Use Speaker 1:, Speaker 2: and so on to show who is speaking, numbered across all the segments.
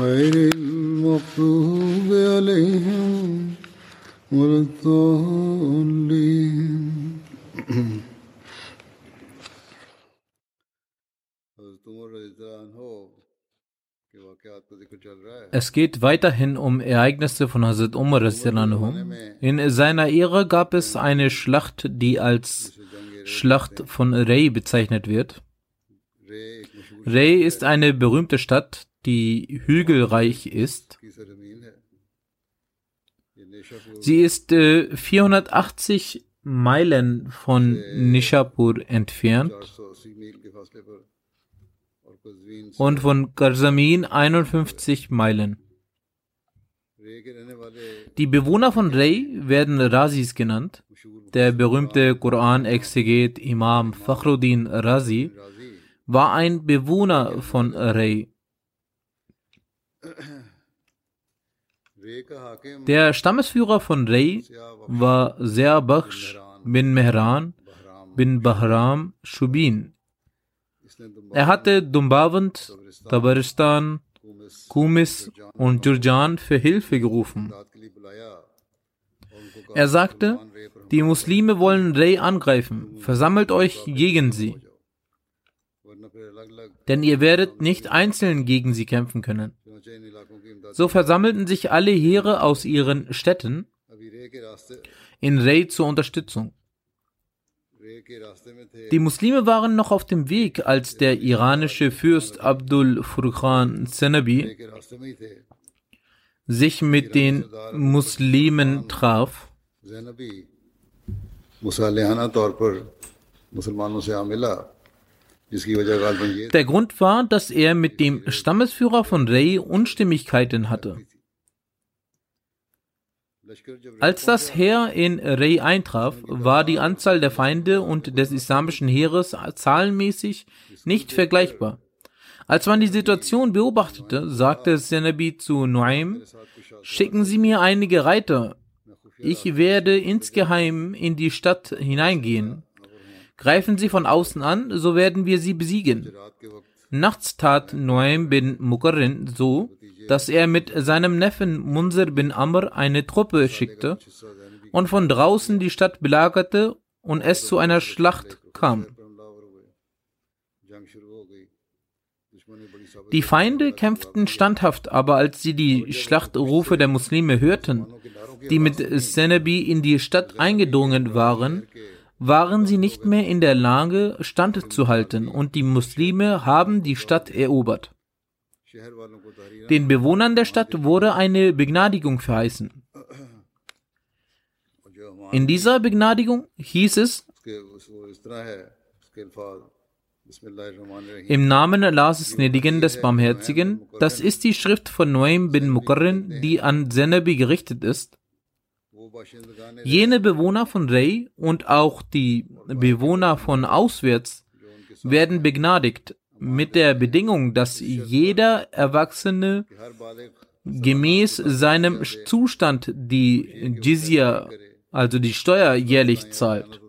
Speaker 1: غير المغضوب عليهم ولا الضالين
Speaker 2: Es geht weiterhin um Ereignisse von Hazrat Umar. In seiner Ehre gab es eine Schlacht, die als Schlacht von Rey bezeichnet wird. Rey ist eine berühmte Stadt, die hügelreich ist. Sie ist äh, 480 Meilen von Nishapur entfernt und von Karzamin 51 Meilen. Die Bewohner von Rey werden Razis genannt. Der berühmte Koran-Exeget Imam Fakhruddin Razi war ein Bewohner von Rey. Der Stammesführer von Rey war Zia Bakhsh bin Mehran bin Bahram Shubin. Er hatte Dumbavand, Tabaristan, Kumis und Jurjan für Hilfe gerufen. Er sagte, die Muslime wollen Rey angreifen, versammelt euch gegen sie. Denn ihr werdet nicht einzeln gegen sie kämpfen können. So versammelten sich alle Heere aus ihren Städten in Rey zur Unterstützung. Die Muslime waren noch auf dem Weg, als der iranische Fürst Abdul Furqan Zenabi sich mit den Muslimen traf. Der Grund war, dass er mit dem Stammesführer von Rey Unstimmigkeiten hatte. Als das Heer in Rey eintraf, war die Anzahl der Feinde und des islamischen Heeres zahlenmäßig nicht vergleichbar. Als man die Situation beobachtete, sagte Senabi zu Nuaym, schicken Sie mir einige Reiter. Ich werde insgeheim in die Stadt hineingehen. Greifen Sie von außen an, so werden wir sie besiegen. Nachts tat Nuaym bin Mukarrin so, dass er mit seinem Neffen Munzir bin Amr eine Truppe schickte und von draußen die Stadt belagerte und es zu einer Schlacht kam. Die Feinde kämpften standhaft, aber als sie die Schlachtrufe der Muslime hörten, die mit Senebi in die Stadt eingedrungen waren, waren sie nicht mehr in der Lage, standzuhalten, und die Muslime haben die Stadt erobert. Den Bewohnern der Stadt wurde eine Begnadigung verheißen. In dieser Begnadigung hieß es, im Namen Allahs Gnädigen des Barmherzigen, das ist die Schrift von Noaim bin Mukarrin, die an Zenabi gerichtet ist. Jene Bewohner von Rey und auch die Bewohner von auswärts werden begnadigt, mit der Bedingung, dass jeder Erwachsene gemäß seinem Zustand die Jizya also die Steuer jährlich zahlt,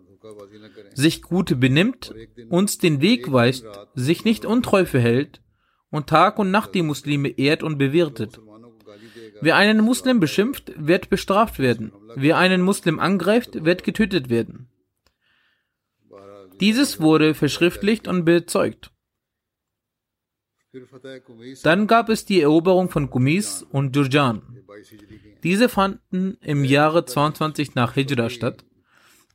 Speaker 2: sich gut benimmt, uns den Weg weist, sich nicht untreu verhält und Tag und Nacht die Muslime ehrt und bewirtet. Wer einen Muslim beschimpft, wird bestraft werden. Wer einen Muslim angreift, wird getötet werden. Dieses wurde verschriftlicht und bezeugt. Dann gab es die Eroberung von Kumis und Jurjan. Diese fanden im Jahre 22 nach Hijra statt.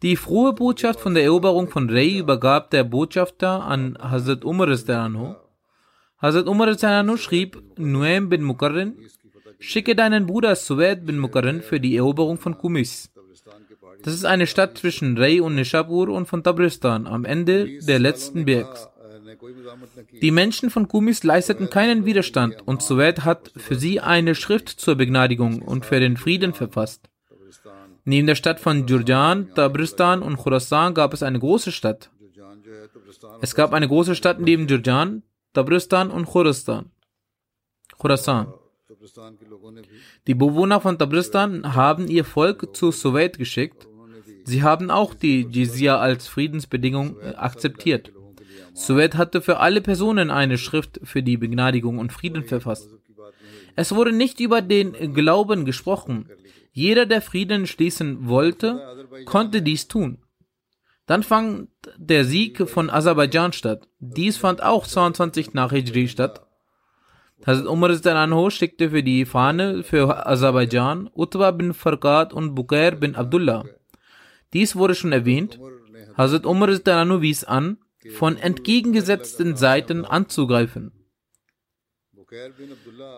Speaker 2: Die frohe Botschaft von der Eroberung von Rey übergab der Botschafter an Hazrat Umar. Hazrat Umar schrieb Nuaym bin Mukarrin, schicke deinen Bruder Suwaid bin Mukarrin für die Eroberung von Kumis. Das ist eine Stadt zwischen Rey und Nishapur und von Tabristan am Ende der letzten Bergs. Die Menschen von Kumis leisteten keinen Widerstand und Suwaid hat für sie eine Schrift zur Begnadigung und für den Frieden verfasst. Neben der Stadt von Jurjan, Tabristan und Khurasan gab es eine große Stadt. Es gab eine große Stadt neben Jurjan, Tabristan und Khurasan. Khurasan. Die Bewohner von Tabristan haben ihr Volk zu Suwaid geschickt. Sie haben auch die Jizya als Friedensbedingung akzeptiert. Suwed hatte für alle Personen eine Schrift für die Begnadigung und Frieden verfasst. Es wurde nicht über den Glauben gesprochen. Jeder, der Frieden schließen wollte, konnte dies tun. Dann fand der Sieg von Aserbaidschan statt. Dies fand auch 22 nach Hijri statt. Hazrat Umar Anho schickte für die Fahne für Aserbaidschan Utwa bin Farqat und Bukair bin Abdullah. Dies wurde schon erwähnt. Hazrat Umar Anho wies an, von entgegengesetzten Seiten anzugreifen.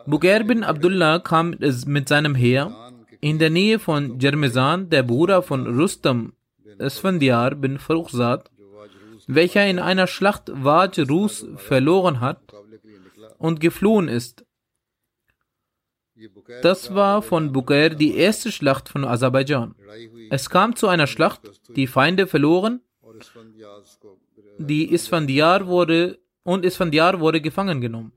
Speaker 2: Bukair bin Abdullah kam mit seinem Heer in der Nähe von Jermezan, der Bruder von Rustam Esfandiar bin Farukhzad, welcher in einer Schlacht Waj Rus verloren hat und geflohen ist. Das war von Bukair die erste Schlacht von Aserbaidschan. Es kam zu einer Schlacht, die Feinde verloren die Isfandiar wurde und Isfandiar wurde gefangen genommen.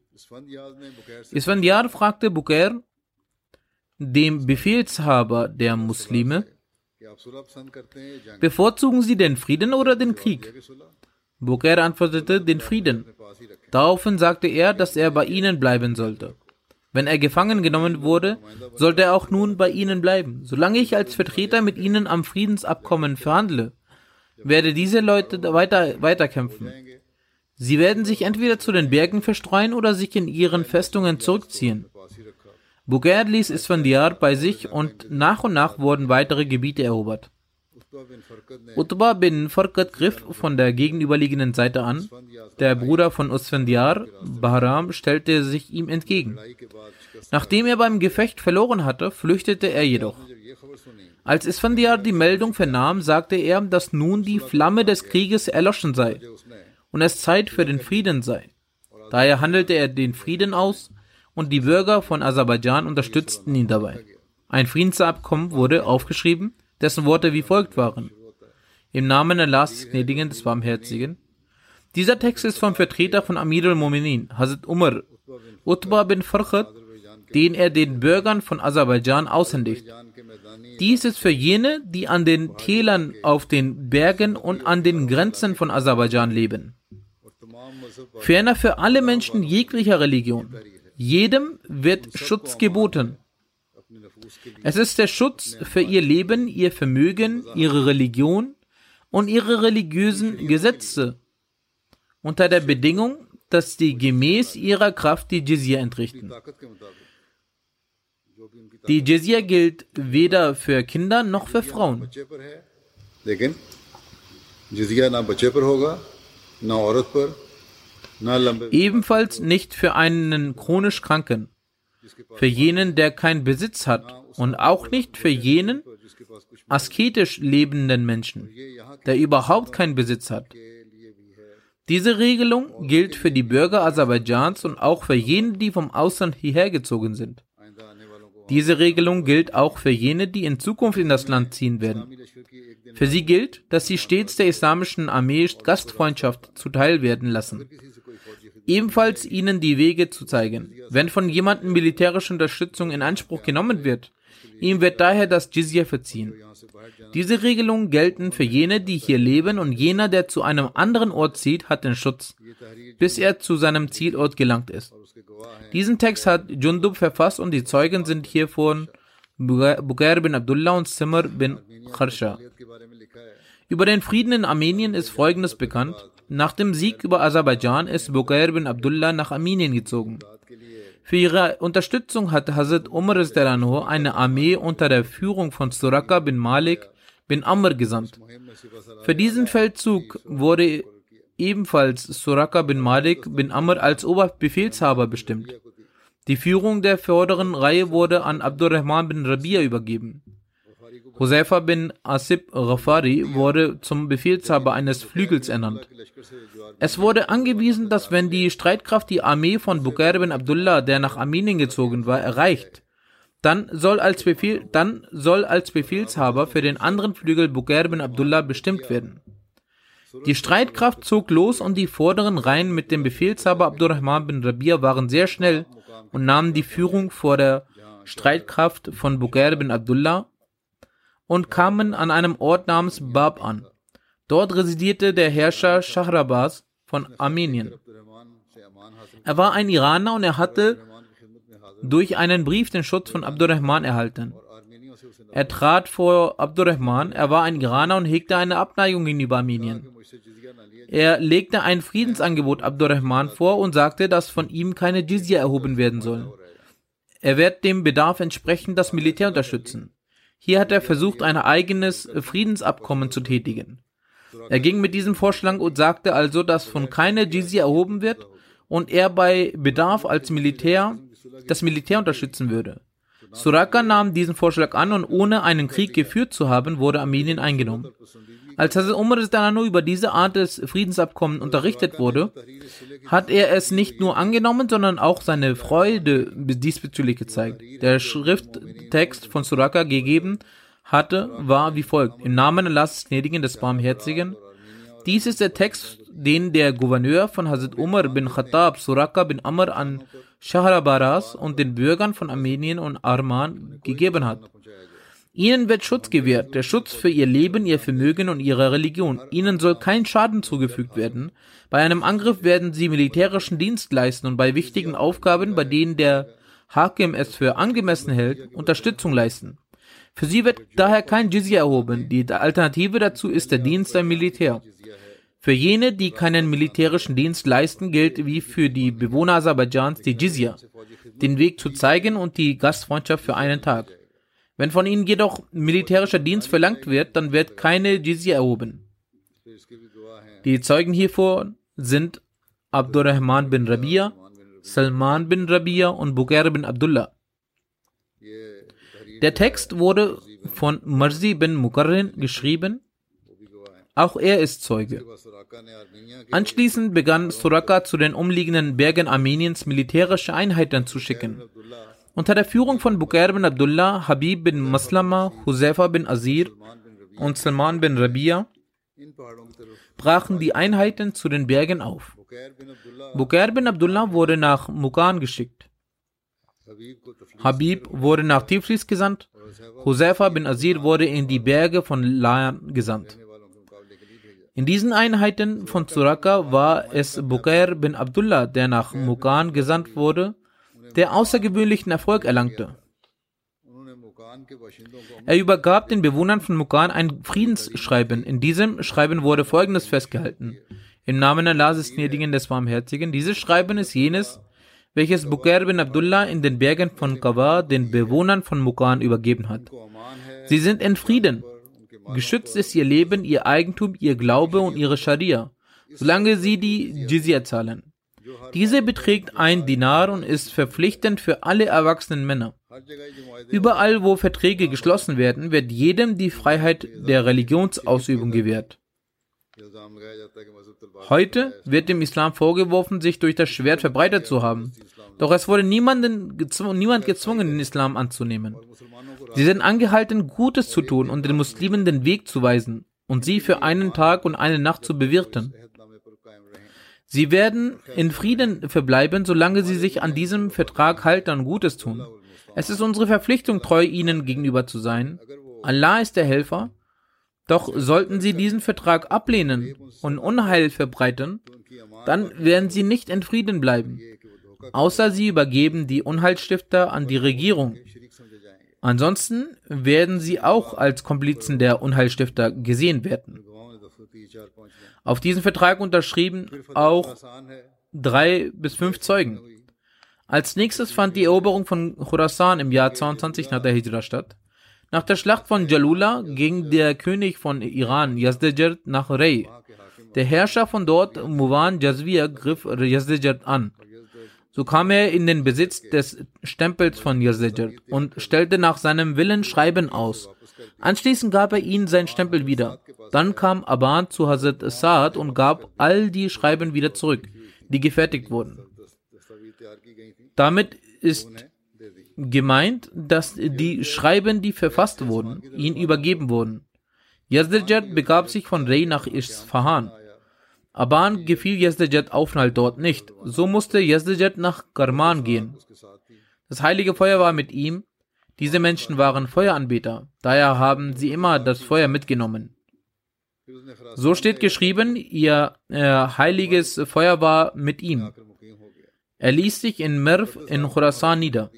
Speaker 2: Isfandiar fragte Bukair, dem Befehlshaber der Muslime, bevorzugen Sie den Frieden oder den Krieg? Bukair antwortete den Frieden. Daraufhin sagte er, dass er bei ihnen bleiben sollte. Wenn er gefangen genommen wurde, sollte er auch nun bei ihnen bleiben, solange ich als Vertreter mit ihnen am Friedensabkommen verhandle werde diese Leute weiter, weiterkämpfen. Sie werden sich entweder zu den Bergen verstreuen oder sich in ihren Festungen zurückziehen. Bugad ließ Isfandiar bei sich und nach und nach wurden weitere Gebiete erobert. Utbah bin Farkat griff von der gegenüberliegenden Seite an. Der Bruder von Usfandiar, Bahram, stellte sich ihm entgegen. Nachdem er beim Gefecht verloren hatte, flüchtete er jedoch. Als Isfandiar die Meldung vernahm, sagte er, dass nun die Flamme des Krieges erloschen sei und es Zeit für den Frieden sei. Daher handelte er den Frieden aus und die Bürger von Aserbaidschan unterstützten ihn dabei. Ein Friedensabkommen wurde aufgeschrieben, dessen Worte wie folgt waren. Im Namen Allahs des Gnädigen, des Barmherzigen. Dieser Text ist vom Vertreter von Amir al-Mominin, Hazrat Umar, Utbah bin Farkhat, den er den Bürgern von Aserbaidschan aushändigt. Dies ist für jene, die an den Tälern, auf den Bergen und an den Grenzen von Aserbaidschan leben. Ferner für alle Menschen jeglicher Religion. Jedem wird Schutz geboten. Es ist der Schutz für ihr Leben, ihr Vermögen, ihre Religion und ihre religiösen Gesetze, unter der Bedingung, dass sie gemäß ihrer Kraft die Jizya entrichten. Die Jizya gilt weder für Kinder noch für Frauen. Ebenfalls nicht für einen chronisch Kranken, für jenen, der keinen Besitz hat und auch nicht für jenen asketisch lebenden Menschen, der überhaupt keinen Besitz hat. Diese Regelung gilt für die Bürger Aserbaidschans und auch für jene, die vom Ausland hierher gezogen sind. Diese Regelung gilt auch für jene, die in Zukunft in das Land ziehen werden. Für sie gilt, dass sie stets der islamischen Armee Gastfreundschaft zuteil werden lassen. Ebenfalls ihnen die Wege zu zeigen. Wenn von jemandem militärische Unterstützung in Anspruch genommen wird, ihm wird daher das Jizya verziehen. Diese Regelungen gelten für jene, die hier leben und jener, der zu einem anderen Ort zieht, hat den Schutz, bis er zu seinem Zielort gelangt ist. Diesen Text hat Jundub verfasst und die Zeugen sind hier von Bugair bin Abdullah und Simr bin Kharsha. Über den Frieden in Armenien ist Folgendes bekannt. Nach dem Sieg über Aserbaidschan ist Bugair bin Abdullah nach Armenien gezogen. Für ihre Unterstützung hat Hazrat Umar eine Armee unter der Führung von Suraka bin Malik bin Amr gesandt. Für diesen Feldzug wurde ebenfalls Suraka bin Malik bin Amr als Oberbefehlshaber bestimmt. Die Führung der vorderen Reihe wurde an Abdurrahman bin Rabia übergeben. Hoseifa bin Asib Ghafari wurde zum Befehlshaber eines Flügels ernannt. Es wurde angewiesen, dass wenn die Streitkraft die Armee von Bukair bin Abdullah, der nach Armenien gezogen war, erreicht, dann soll als, Befehl, dann soll als Befehlshaber für den anderen Flügel Bukair bin Abdullah bestimmt werden. Die Streitkraft zog los und die vorderen Reihen mit dem Befehlshaber Abdurrahman bin Rabia waren sehr schnell und nahmen die Führung vor der Streitkraft von Bukair bin Abdullah und kamen an einem Ort namens Bab an. Dort residierte der Herrscher Shahrabaz von Armenien. Er war ein Iraner und er hatte durch einen Brief den Schutz von Abdurrahman erhalten. Er trat vor Abdurrahman, er war ein Iraner und hegte eine Abneigung gegenüber Armenien. Er legte ein Friedensangebot Abdurrahman vor und sagte, dass von ihm keine Jizya erhoben werden soll. Er wird dem Bedarf entsprechend das Militär unterstützen. Hier hat er versucht, ein eigenes Friedensabkommen zu tätigen. Er ging mit diesem Vorschlag und sagte also, dass von keiner Jizya erhoben wird und er bei Bedarf als Militär das Militär unterstützen würde. Suraka nahm diesen Vorschlag an und ohne einen Krieg geführt zu haben, wurde Armenien eingenommen. Als Hazrat Umar über diese Art des Friedensabkommens unterrichtet wurde, hat er es nicht nur angenommen, sondern auch seine Freude diesbezüglich gezeigt. Der Schrifttext von Suraka gegeben hatte, war wie folgt. Im Namen Allahs Gnädigen des Barmherzigen. Dies ist der Text, den der Gouverneur von Hazrat Umar bin Khattab Suraka bin Amr an Shahrabaras und den Bürgern von Armenien und Arman gegeben hat. Ihnen wird Schutz gewährt, der Schutz für ihr Leben, ihr Vermögen und ihre Religion. Ihnen soll kein Schaden zugefügt werden. Bei einem Angriff werden sie militärischen Dienst leisten und bei wichtigen Aufgaben, bei denen der Hakim es für angemessen hält, Unterstützung leisten. Für sie wird daher kein Jizya erhoben. Die Alternative dazu ist der Dienst beim Militär. Für jene, die keinen militärischen Dienst leisten, gilt wie für die Bewohner Aserbaidschans die Jizya, den Weg zu zeigen und die Gastfreundschaft für einen Tag. Wenn von ihnen jedoch militärischer Dienst verlangt wird, dann wird keine Jizya erhoben. Die Zeugen hiervor sind Abdurrahman bin Rabia, Salman bin Rabia und Bukair bin Abdullah. Der Text wurde von Marzi bin Mukarrin geschrieben. Auch er ist Zeuge. Anschließend begann Suraka zu den umliegenden Bergen Armeniens militärische Einheiten zu schicken. Unter der Führung von Bukair bin Abdullah, Habib bin Maslama, Huzaifa bin Azir und Salman bin Rabia brachen die Einheiten zu den Bergen auf. Bukair bin Abdullah wurde nach Mukan geschickt. Habib wurde nach Tiflis gesandt. Huzaifa bin Azir wurde in die Berge von Layan gesandt. In diesen Einheiten von Suraka war es Bukair bin Abdullah, der nach Mukan gesandt wurde der außergewöhnlichen Erfolg erlangte. Er übergab den Bewohnern von Mukan ein Friedensschreiben. In diesem Schreiben wurde Folgendes festgehalten. Im Namen Allahs des Gnädigen des Barmherzigen. Dieses Schreiben ist jenes, welches Bukair bin Abdullah in den Bergen von Kawa den Bewohnern von Mukan übergeben hat. Sie sind in Frieden. Geschützt ist ihr Leben, ihr Eigentum, ihr Glaube und ihre Scharia, solange sie die Jizya zahlen. Diese beträgt ein Dinar und ist verpflichtend für alle erwachsenen Männer. Überall, wo Verträge geschlossen werden, wird jedem die Freiheit der Religionsausübung gewährt. Heute wird dem Islam vorgeworfen, sich durch das Schwert verbreitet zu haben. Doch es wurde gezw niemand gezwungen, den Islam anzunehmen. Sie sind angehalten, Gutes zu tun und den Muslimen den Weg zu weisen und sie für einen Tag und eine Nacht zu bewirten. Sie werden in Frieden verbleiben, solange sie sich an diesem Vertrag halten und Gutes tun. Es ist unsere Verpflichtung, treu ihnen gegenüber zu sein. Allah ist der Helfer Doch sollten sie diesen Vertrag ablehnen und Unheil verbreiten, dann werden sie nicht in Frieden bleiben, außer sie übergeben die Unheilstifter an die Regierung. Ansonsten werden sie auch als Komplizen der Unheilstifter gesehen werden. Auf diesen Vertrag unterschrieben auch drei bis fünf Zeugen. Als nächstes fand die Eroberung von Khurasan im Jahr 22 nach der Hijra statt. Nach der Schlacht von Jalula ging der König von Iran, Yazdejerd, nach Rey. Der Herrscher von dort, Muwan Jazvir, griff Yazdejerd an. So kam er in den Besitz des Stempels von Yazdejerd und stellte nach seinem Willen Schreiben aus. Anschließend gab er ihnen seinen Stempel wieder. Dann kam Aban zu Hazrat Saad und gab all die Schreiben wieder zurück, die gefertigt wurden. Damit ist gemeint, dass die Schreiben, die verfasst wurden, ihm übergeben wurden. Yazdejad begab sich von Rey nach Isfahan. Aban gefiel Yazdejad Aufenthalt dort nicht. So musste Yazdejad nach Karman gehen. Das heilige Feuer war mit ihm. Diese Menschen waren Feueranbeter. Daher haben sie immer das Feuer mitgenommen. So steht geschrieben, ihr äh, heiliges Feuer war mit ihm. Er ließ sich in Merv in Khurasan nieder.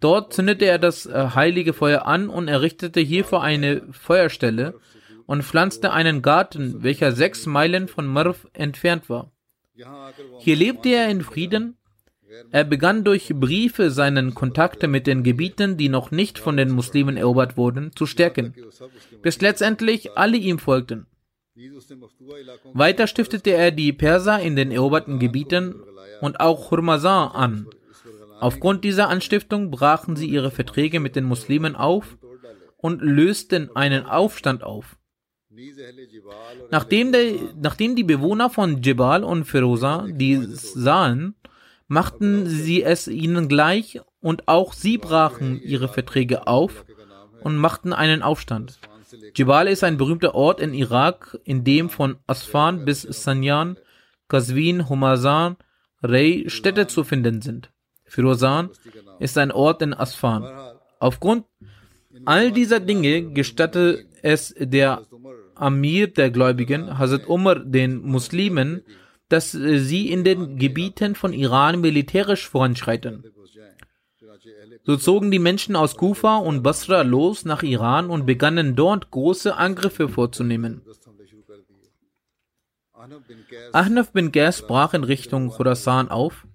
Speaker 2: Dort zündete er das äh, heilige Feuer an und errichtete hierfür eine Feuerstelle und pflanzte einen Garten, welcher sechs Meilen von Merv entfernt war. Hier lebte er in Frieden. Er begann durch Briefe seinen Kontakte mit den Gebieten, die noch nicht von den Muslimen erobert wurden, zu stärken, bis letztendlich alle ihm folgten. Weiter stiftete er die Perser in den eroberten Gebieten und auch Hurmazan an. Aufgrund dieser Anstiftung brachen sie ihre Verträge mit den Muslimen auf und lösten einen Aufstand auf. Nachdem, der, nachdem die Bewohner von Jebal und Feroza dies sahen, machten sie es ihnen gleich und auch sie brachen ihre Verträge auf und machten einen Aufstand. Jebal ist ein berühmter Ort in Irak, in dem von Asfan bis Sanyan, Qazwin, Humazan, Rey Städte zu finden sind. Firozan ist ein Ort in Asfan. Aufgrund all dieser Dinge gestatte es der Amir der Gläubigen, Hazrat Umar, den Muslimen, dass sie in den Gebieten von Iran militärisch voranschreiten. So zogen die Menschen aus Kufa und Basra los nach Iran und begannen dort große Angriffe vorzunehmen. Ahnaf bin Gas brach in Richtung Khurasan auf.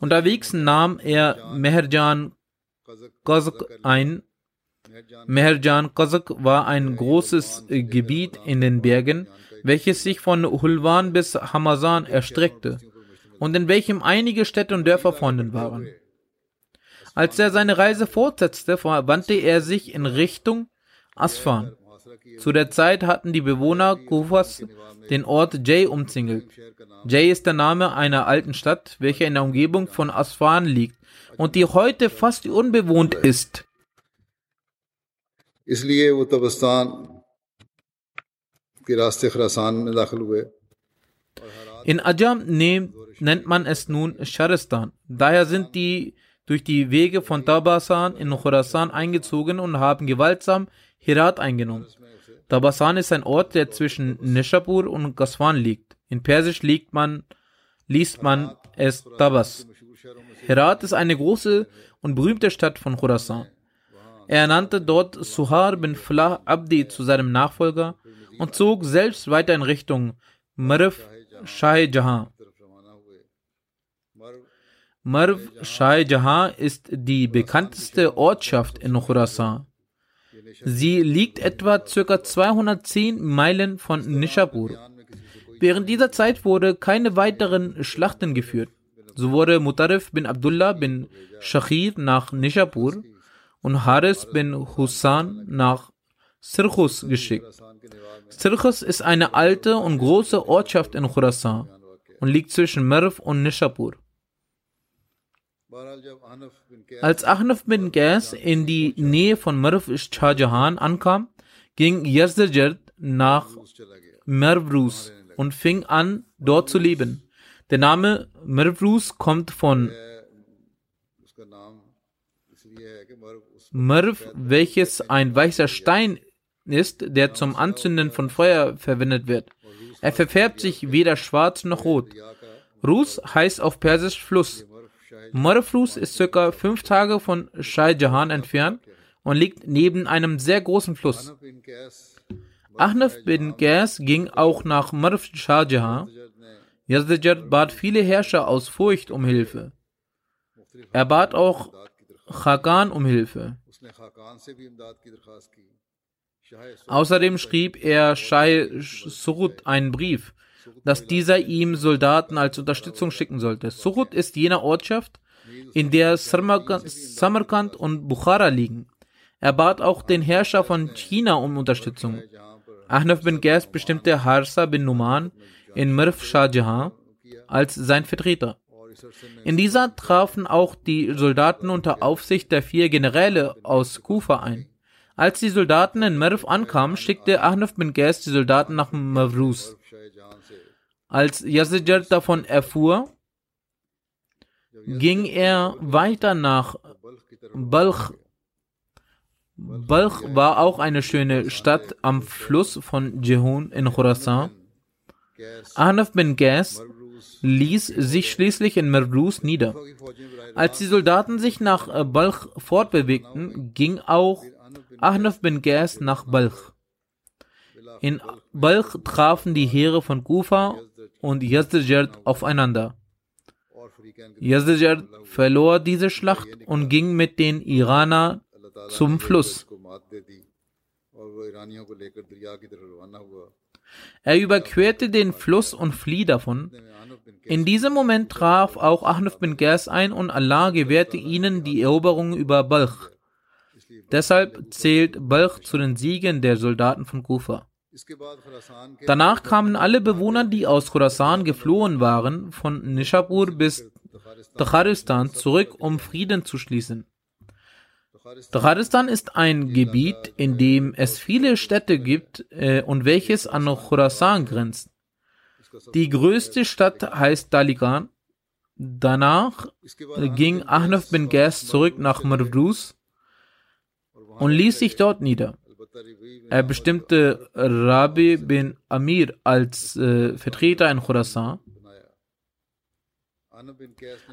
Speaker 2: Unterwegs nahm er Meherjan Qazq ein. Meherjan Qazq war ein großes Gebiet in den Bergen, welches sich von Hulwan bis Hamazan erstreckte und in welchem einige Städte und Dörfer vorhanden waren. Als er seine Reise fortsetzte, wandte er sich in Richtung Asfan. Zu der Zeit hatten die Bewohner Kufas den Ort Jay umzingelt. Jay ist der Name einer alten Stadt, welche in der Umgebung von Asfan liegt und die heute fast unbewohnt ist. In Ajam nennt man es nun Sharistan. Daher sind die durch die Wege von Tabasan in Khurasan eingezogen und haben gewaltsam Herat eingenommen. Tabasan ist ein Ort, der zwischen Nishapur und Gaswan liegt. In Persisch liegt man, liest man es Tabas. Herat ist eine große und berühmte Stadt von Khurasan. Er ernannte dort Suhar bin Flah Abdi zu seinem Nachfolger und zog selbst weiter in Richtung Marv Shah Jahan. Marv Shah Jahan ist die bekannteste Ortschaft in Khurasan. Sie liegt etwa ca. 210 Meilen von Nishapur. Während dieser Zeit wurde keine weiteren Schlachten geführt. So wurde Mutarif bin Abdullah bin Shachir nach Nishapur und Haris bin Hussan nach Sirchus geschickt. Sirchus ist eine alte und große Ortschaft in Khurasan und liegt zwischen Merv und Nishapur. Als Ahnaf bin Qais in die Nähe von Marv Shah Jahan ankam, ging Yazdajerd nach Mervrus und fing an, dort zu leben. Der Name Mervrus kommt von Merv, welches ein weißer Stein ist, der zum Anzünden von Feuer verwendet wird. Er verfärbt sich weder schwarz noch rot. Rus heißt auf Persisch Fluss. Marflus ist circa fünf Tage von Shah Jahan entfernt und liegt neben einem sehr großen Fluss. Ahnaf bin Qais ging auch nach Marf Shah Jahan. Yazdijad bat viele Herrscher aus Furcht um Hilfe. Er bat auch Khagan um Hilfe. Außerdem schrieb er Shai Surut einen Brief, dass dieser ihm Soldaten als Unterstützung schicken sollte. Surut ist jene Ortschaft, in der Samarkand und Bukhara liegen. Er bat auch den Herrscher von China um Unterstützung. Ahnaf bin Ghaz bestimmte Harsa bin Numan in Mirf Shah Jahan als sein Vertreter. In dieser trafen auch die Soldaten unter Aufsicht der vier Generäle aus Kufa ein. Als die Soldaten in Merv ankamen, schickte Ahnaf bin Ghaz die Soldaten nach Mavrus. Als Yazid davon erfuhr, ging er weiter nach Balch. Balch war auch eine schöne Stadt am Fluss von Jehun in Khorasan. Ahnaf bin Ghaz ließ sich schließlich in Merlus nieder. Als die Soldaten sich nach äh, Balch fortbewegten, ging auch Ahnaf bin Ghaz nach Balch. In Balch trafen die Heere von Kufa und Yazdijard aufeinander. Yazdijard verlor diese Schlacht und ging mit den Iranern zum Fluss. Er überquerte den Fluss und flieh davon. In diesem Moment traf auch Ahnaf bin Ghaz ein und Allah gewährte ihnen die Eroberung über Balch. Deshalb zählt Balch zu den Siegen der Soldaten von Kufa. Danach kamen alle Bewohner, die aus Khorasan geflohen waren, von Nishapur bis Takharistan zurück, um Frieden zu schließen. Takharistan ist ein Gebiet, in dem es viele Städte gibt äh, und welches an Khorasan grenzt. Die größte Stadt heißt Daligan. Danach ging Ahnaf bin Ghaz zurück nach Marvrus und ließ sich dort nieder. Er bestimmte Rabi bin Amir als äh, Vertreter in Khorasan.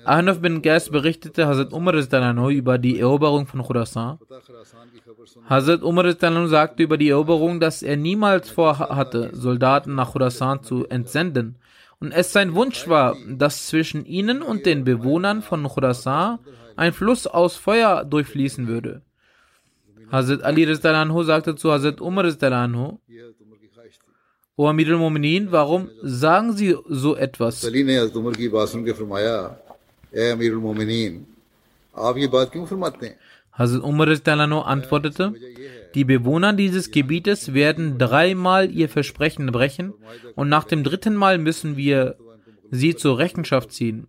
Speaker 2: Ahnaf bin Ghaz berichtete Hazrat Umar über die Eroberung von Khorasan. Hazrat Umar sagte über die Eroberung, dass er niemals vorhatte, Soldaten nach Khorasan zu entsenden und es sein Wunsch war, dass zwischen ihnen und den Bewohnern von Khorasan ein Fluss aus Feuer durchfließen würde. Hazrat Ali sagte zu Hazrat Umar O Amir al-Mu'minin, warum sagen Sie so etwas? Hazrat Umar antwortete, die Bewohner dieses Gebietes werden dreimal ihr Versprechen brechen und nach dem dritten Mal müssen wir sie zur Rechenschaft ziehen.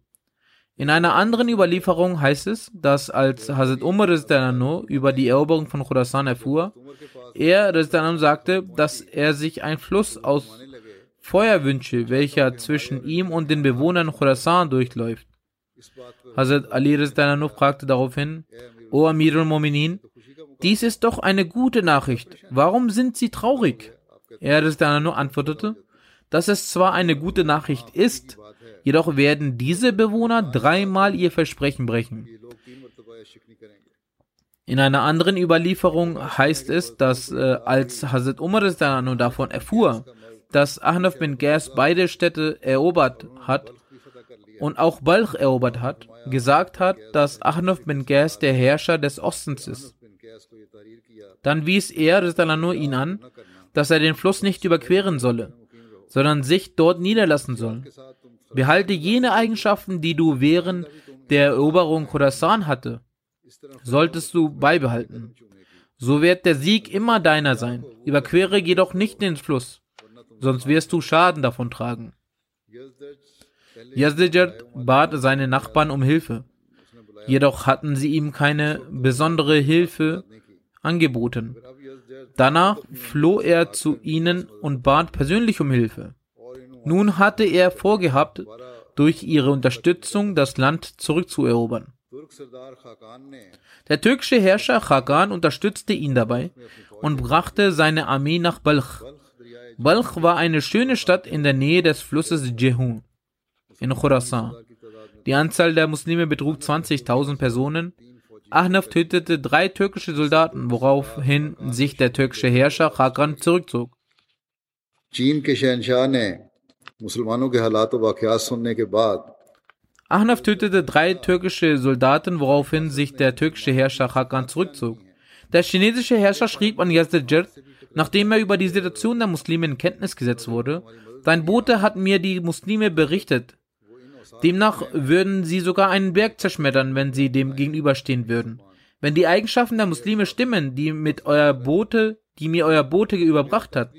Speaker 2: In einer anderen Überlieferung heißt es, dass als Hazrat Umar über die Eroberung von Khurasan erfuhr, er sagte, dass er sich ein Fluss aus Feuer wünsche, welcher zwischen ihm und den Bewohnern Khurasan durchläuft. Hazrat Ali fragte daraufhin, O Amir al-Mominin, dies ist doch eine gute Nachricht. Warum sind Sie traurig? Er antwortete, dass es zwar eine gute Nachricht ist, Jedoch werden diese Bewohner dreimal ihr Versprechen brechen. In einer anderen Überlieferung heißt es, dass äh, als Hazrat Umar davon erfuhr, dass Ahnaf bin Ghaz beide Städte erobert hat und auch Balch erobert hat, gesagt hat, dass Ahnaf bin Ghaz der Herrscher des Ostens ist. Dann wies er ihn an, dass er den Fluss nicht überqueren solle, sondern sich dort niederlassen soll. Behalte jene Eigenschaften, die du während der Eroberung Khorasan hatte, solltest du beibehalten. So wird der Sieg immer deiner sein. Überquere jedoch nicht den Fluss, sonst wirst du Schaden davon tragen. Yazdijad bat seine Nachbarn um Hilfe. Jedoch hatten sie ihm keine besondere Hilfe angeboten. Danach floh er zu ihnen und bat persönlich um Hilfe. Nun hatte er vorgehabt, durch ihre Unterstützung das Land zurückzuerobern. Der türkische Herrscher Khagan unterstützte ihn dabei und brachte seine Armee nach Balch. Balch war eine schöne Stadt in der Nähe des Flusses Jehun in Khorasan. Die Anzahl der Muslime betrug 20.000 Personen. Ahnaf tötete drei türkische Soldaten, woraufhin sich der türkische Herrscher Khagan zurückzog.
Speaker 1: چین کے شہنشاہ نے مسلمانوں کے حالات و واقعات سننے
Speaker 2: Ahnaf tötete drei türkische Soldaten, woraufhin sich der türkische Herrscher Hakan zurückzog. Der chinesische Herrscher schrieb an Yazdijir, nachdem er über die Situation der Muslime in Kenntnis gesetzt wurde, dein Bote hat mir die Muslime berichtet. Demnach würden sie sogar einen Berg zerschmettern, wenn sie dem gegenüberstehen würden. Wenn die Eigenschaften der Muslime stimmen, die mit euer Bote, die mir euer Bote überbracht hat,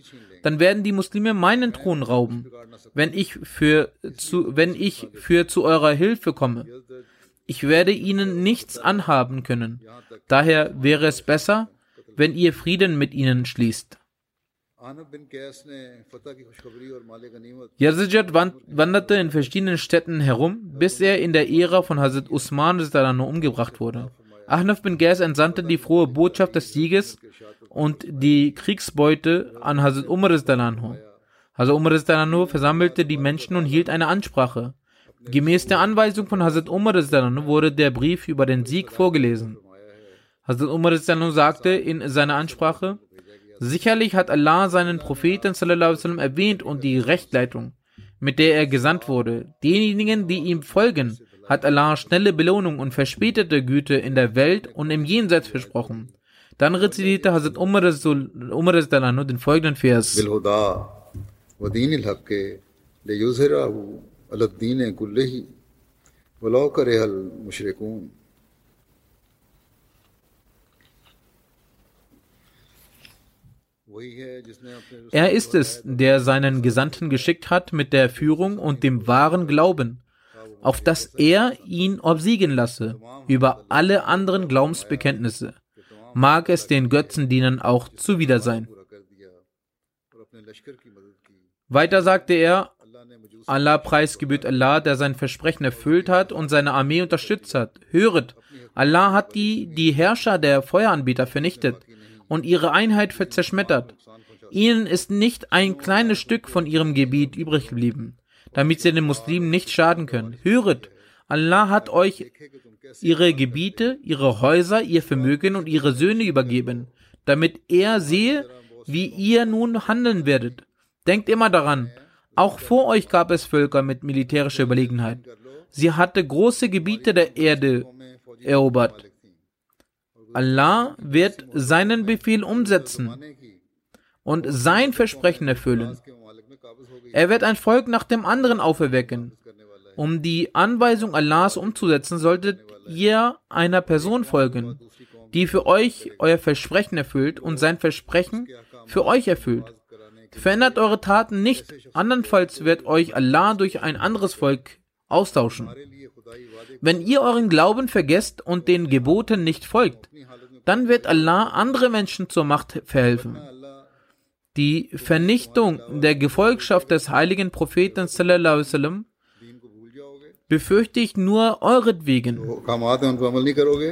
Speaker 2: dann werden die Muslime meinen Thron rauben, wenn ich für zu, wenn ich für zu eurer Hilfe komme. Ich werde ihnen nichts anhaben können. Daher wäre es besser, wenn ihr Frieden mit ihnen schließt. Yazid wanderte in verschiedenen Städten herum, bis er in der Ära von Hazrat Usman umgebracht wurde. Ahnaf bin Gas entsandte die frohe Botschaft des Sieges und die Kriegsbeute an Hazrat Umar Rizalano. Hazrat Umar Rizalano versammelte die Menschen und hielt eine Ansprache. Gemäß der Anweisung von Hazrat Umar Rizalano wurde der Brief über den Sieg vorgelesen. Hazrat Umar Rizalano sagte in seiner Ansprache, Sicherlich hat Allah seinen Propheten wasallam erwähnt und die Rechtleitung, mit der er gesandt wurde. Denjenigen, die ihm folgen, hat Allah schnelle Belohnung und verspätete Güte in der Welt und im Jenseits versprochen. Dann rezitierte Hazrat Umar, Rasul, Umar Rasul, den folgenden Vers. Er ist es, der seinen Gesandten geschickt hat mit der Führung und dem wahren Glauben, auf dass er ihn obsiegen lasse über alle anderen Glaubensbekenntnisse mag es den Götzendienern auch zuwider sein. Weiter sagte er, Allah preisgebührt Allah, der sein Versprechen erfüllt hat und seine Armee unterstützt hat. Höret, Allah hat die, die Herrscher der Feueranbieter vernichtet und ihre Einheit zerschmettert. Ihnen ist nicht ein kleines Stück von ihrem Gebiet übrig geblieben, damit sie den Muslimen nicht schaden können. Höret, Allah hat euch ihre Gebiete, ihre Häuser, ihr Vermögen und ihre Söhne übergeben, damit er sehe, wie ihr nun handeln werdet. Denkt immer daran, auch vor euch gab es Völker mit militärischer Überlegenheit. Sie hatte große Gebiete der Erde erobert. Allah wird seinen Befehl umsetzen und sein Versprechen erfüllen. Er wird ein Volk nach dem anderen auferwecken. Um die Anweisung Allahs umzusetzen, solltet ihr einer Person folgen, die für euch euer Versprechen erfüllt und sein Versprechen für euch erfüllt. Verändert eure Taten nicht, andernfalls wird euch Allah durch ein anderes Volk austauschen. Wenn ihr euren Glauben vergesst und den Geboten nicht folgt, dann wird Allah andere Menschen zur Macht verhelfen. Die Vernichtung der Gefolgschaft des heiligen Propheten sallallahu alaihi sallam, befürchte ich nur euretwegen.
Speaker 1: वो कामात हैं उन पर अमल नहीं करोगे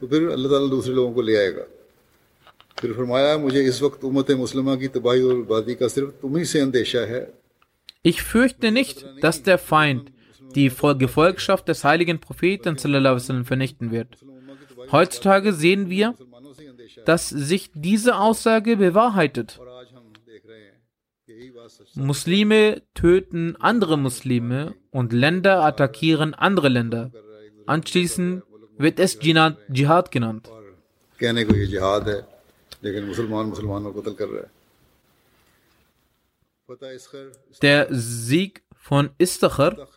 Speaker 1: तो फिर अल्लाह ताला दूसरे लोगों को ले आएगा फिर फरमाया मुझे इस वक्त उम्मत मुस्लिमा की तबाही और बर्बादी का सिर्फ तुम्ही से अंदेशा है
Speaker 2: Ich fürchte nicht, dass der Feind die Vol- Gefolgschaft des heiligen Propheten sallallahu alaihi wasallam vernichten wird. Heutzutage sehen wir,
Speaker 1: मुसलमानों से ही अंदेशा है
Speaker 2: dass sich diese Aussage bewahrheitet.
Speaker 1: और आज हम देख रहे हैं कि यही बात सच
Speaker 2: Muslime töten andere Muslime und Länder attackieren andere Länder. Anschließend wird es Dschihad genannt. Der Sieg von Istakhar.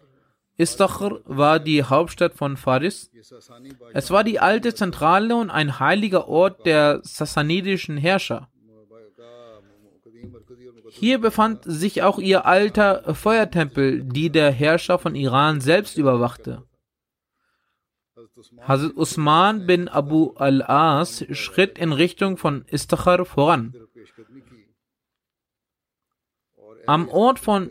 Speaker 2: Istakhar war die Hauptstadt von Faris. Es war die alte Zentrale und ein heiliger Ort der sassanidischen Herrscher. Hier befand sich auch ihr alter Feuertempel, die der Herrscher von Iran selbst überwachte. Hazrat Usman bin Abu al-As schritt in Richtung von Istakhar voran. Am Ort von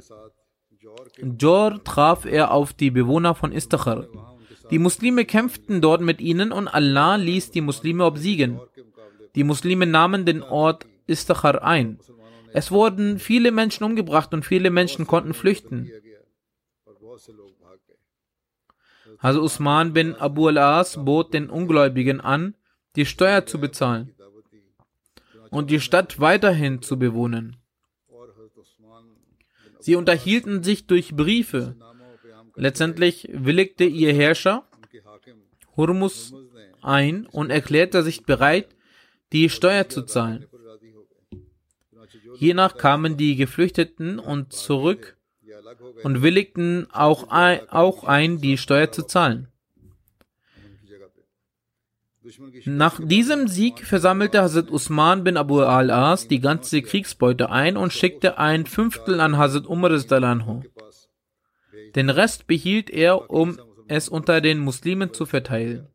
Speaker 2: Jor traf er auf die Bewohner von Istakhar. Die Muslime kämpften dort mit ihnen und Allah ließ die Muslime obsiegen. Die Muslime nahmen den Ort Istakhar ein. Es wurden viele Menschen umgebracht und viele Menschen konnten flüchten. Also Usman bin Abu al-As bot den Ungläubigen an, die Steuer zu bezahlen und die Stadt weiterhin zu bewohnen. Sie unterhielten sich durch Briefe. Letztendlich willigte ihr Herrscher Hurmus ein und erklärte sich bereit, die Steuer zu zahlen. Hiernach kamen die Geflüchteten und zurück und willigten auch ein, auch ein, die Steuer zu zahlen. Nach diesem Sieg versammelte Hazrat Usman bin Abu al-As die ganze Kriegsbeute ein und schickte ein Fünftel an Hazrat Umar anhu. Den Rest behielt er, um es unter den Muslimen zu verteilen.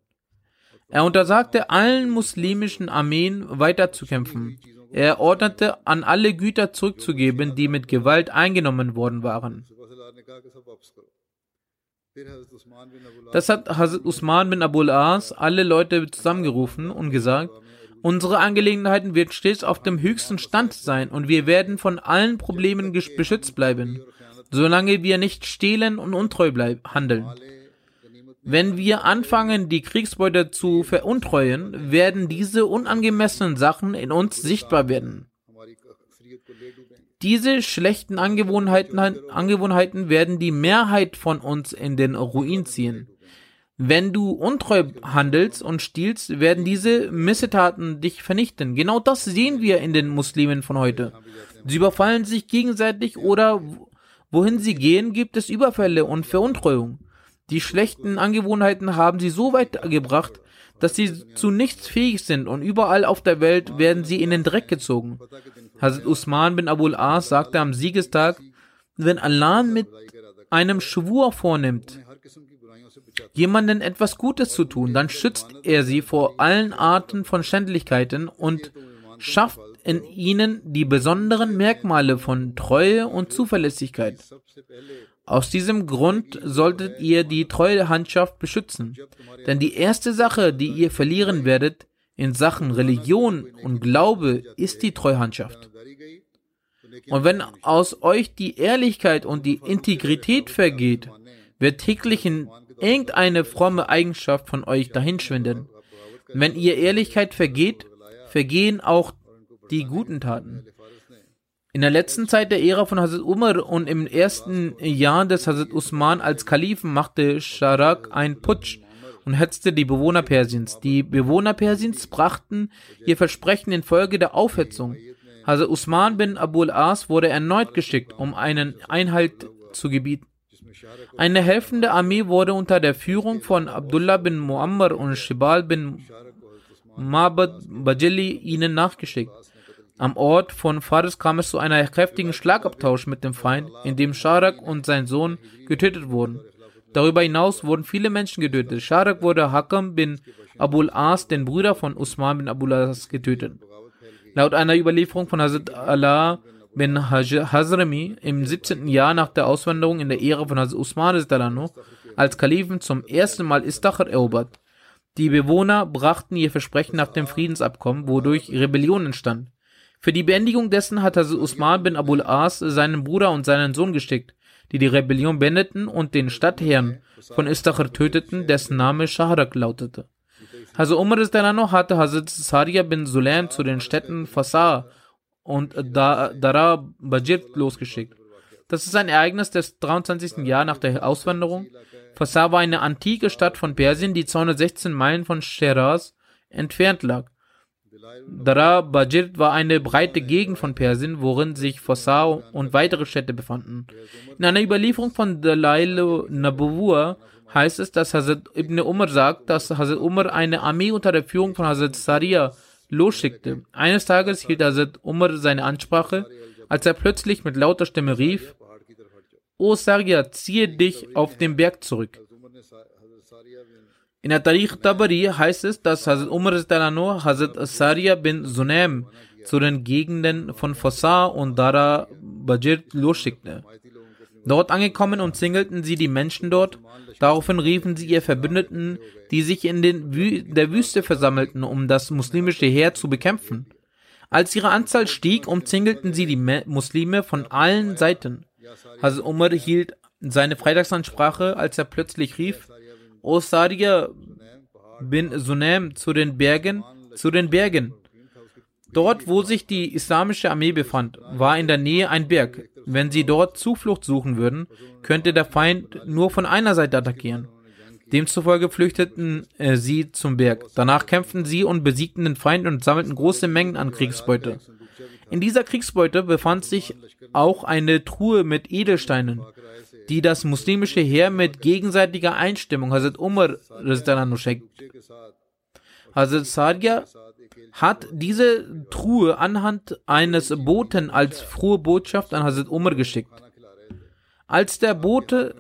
Speaker 2: Er untersagte allen muslimischen Armeen weiterzukämpfen. Er ordnete an alle Güter zurückzugeben, die mit Gewalt eingenommen worden waren. Das hat Hazrat Usman bin Abul As alle Leute zusammengerufen und gesagt, unsere Angelegenheiten wird stets auf dem höchsten Stand sein und wir werden von allen Problemen beschützt bleiben, solange wir nicht stehlen und untreu handeln. Wenn wir anfangen, die Kriegsbeute zu veruntreuen, werden diese unangemessenen Sachen in uns sichtbar werden. Diese schlechten Angewohnheiten, Angewohnheiten werden die Mehrheit von uns in den Ruin ziehen. Wenn du untreu handelst und stiehlst, werden diese Missetaten dich vernichten. Genau das sehen wir in den Muslimen von heute. Sie überfallen sich gegenseitig oder wohin sie gehen, gibt es Überfälle und Veruntreuung. Die schlechten Angewohnheiten haben sie so weit gebracht, dass sie zu nichts fähig sind und überall auf der Welt werden sie in den Dreck gezogen. Hazrat Usman bin Abul As sagte am Siegestag, wenn Allah mit einem Schwur vornimmt, jemanden etwas Gutes zu tun, dann schützt er sie vor allen Arten von Schändlichkeiten und schafft in ihnen die besonderen Merkmale von Treue und Zuverlässigkeit. Aus diesem Grund solltet ihr die Treuhandschaft beschützen, denn die erste Sache, die ihr verlieren werdet in Sachen Religion und Glaube, ist die Treuhandschaft. Und wenn aus euch die Ehrlichkeit und die Integrität vergeht, wird täglich in irgendeine fromme Eigenschaft von euch dahinschwinden. Wenn ihr Ehrlichkeit vergeht, vergehen auch die guten Taten. In der letzten Zeit der Ära von Hazrat Umar und im ersten Jahr des Hazrat Usman als Kalifen machte Sharak einen Putsch und hetzte die Bewohner Persiens. Die Bewohner Persiens brachten ihr Versprechen infolge der Aufhetzung. Hazrat Usman bin Abul As wurde erneut geschickt, um einen Einhalt zu gebieten. Eine helfende Armee wurde unter der Führung von Abdullah bin Muammar und Shibal bin Mabad Bajali ihnen nachgeschickt. Am Ort von Faris kam es zu einem kräftigen Schlagabtausch mit dem Feind, in dem Sharak und sein Sohn getötet wurden. Darüber hinaus wurden viele Menschen getötet. Sharak wurde Hakam bin Abul As, den Bruder von Usman bin Abul As, getötet. Laut einer Überlieferung von Hazrat Allah bin Hazrami im 17. Jahr nach der Auswanderung in der Ära von Hazrat Usman als Kalifen zum ersten Mal Istakhar erobert. Die Bewohner brachten ihr Versprechen nach dem Friedensabkommen, wodurch Rebellion entstand. Für die Beendigung dessen hat Hazrat Usman bin Abul As seinen Bruder und seinen Sohn geschickt, die die Rebellion beendeten und den Stadtherrn von Istachar töteten, dessen Name Shahrak lautete. Hazrat Umar hatte Hazrat Saria bin Sulaim zu den Städten Fasar und Dara Bajir losgeschickt. Das ist ein Ereignis des 23. Jahr nach der Auswanderung. Fasar war eine antike Stadt von Persien, die 216 Meilen von Shiraz entfernt lag. Dara Bajir war eine breite Gegend von Persien, worin sich Fossau und weitere Städte befanden. In einer Überlieferung von Dalail Nabuwa heißt es, dass Hazrat Ibn Umar sagt, dass Hazrat Umar eine Armee unter der Führung von Hazrat Saria losschickte. Eines Tages hielt Hazrat Umar seine Ansprache, als er plötzlich mit lauter Stimme rief, O Saria, ziehe dich auf den Berg zurück. In der Tarikh Tabari heißt es, dass Hazrat Umar Hazrat Saria bin Sunaim zu den Gegenden von Fossa und Dara Bajir losschickte. Dort angekommen umzingelten sie die Menschen dort. Daraufhin riefen sie ihr Verbündeten, die sich in Wü der Wüste versammelten, um das muslimische Heer zu bekämpfen. Als ihre Anzahl stieg, umzingelten sie die Muslime von allen Seiten. Hazrat Umar hielt seine Freitagsansprache, als er plötzlich rief, O Sadia bin Sunem zu den Bergen, zu den Bergen. Dort, wo sich die islamische Armee befand, war in der Nähe ein Berg. Wenn sie dort Zuflucht suchen würden, könnte der Feind nur von einer Seite attackieren. Demzufolge flüchteten äh, sie zum Berg. Danach kämpften sie und besiegten den Feind und sammelten große Mengen an Kriegsbeute. In dieser Kriegsbeute befand sich auch eine Truhe mit Edelsteinen, die das muslimische Heer mit gegenseitiger Einstimmung Hazrat Umar schenkt. Hazrat Sadia hat diese Truhe anhand eines Boten als frohe Botschaft an Hazrat Umar geschickt. Als der Bote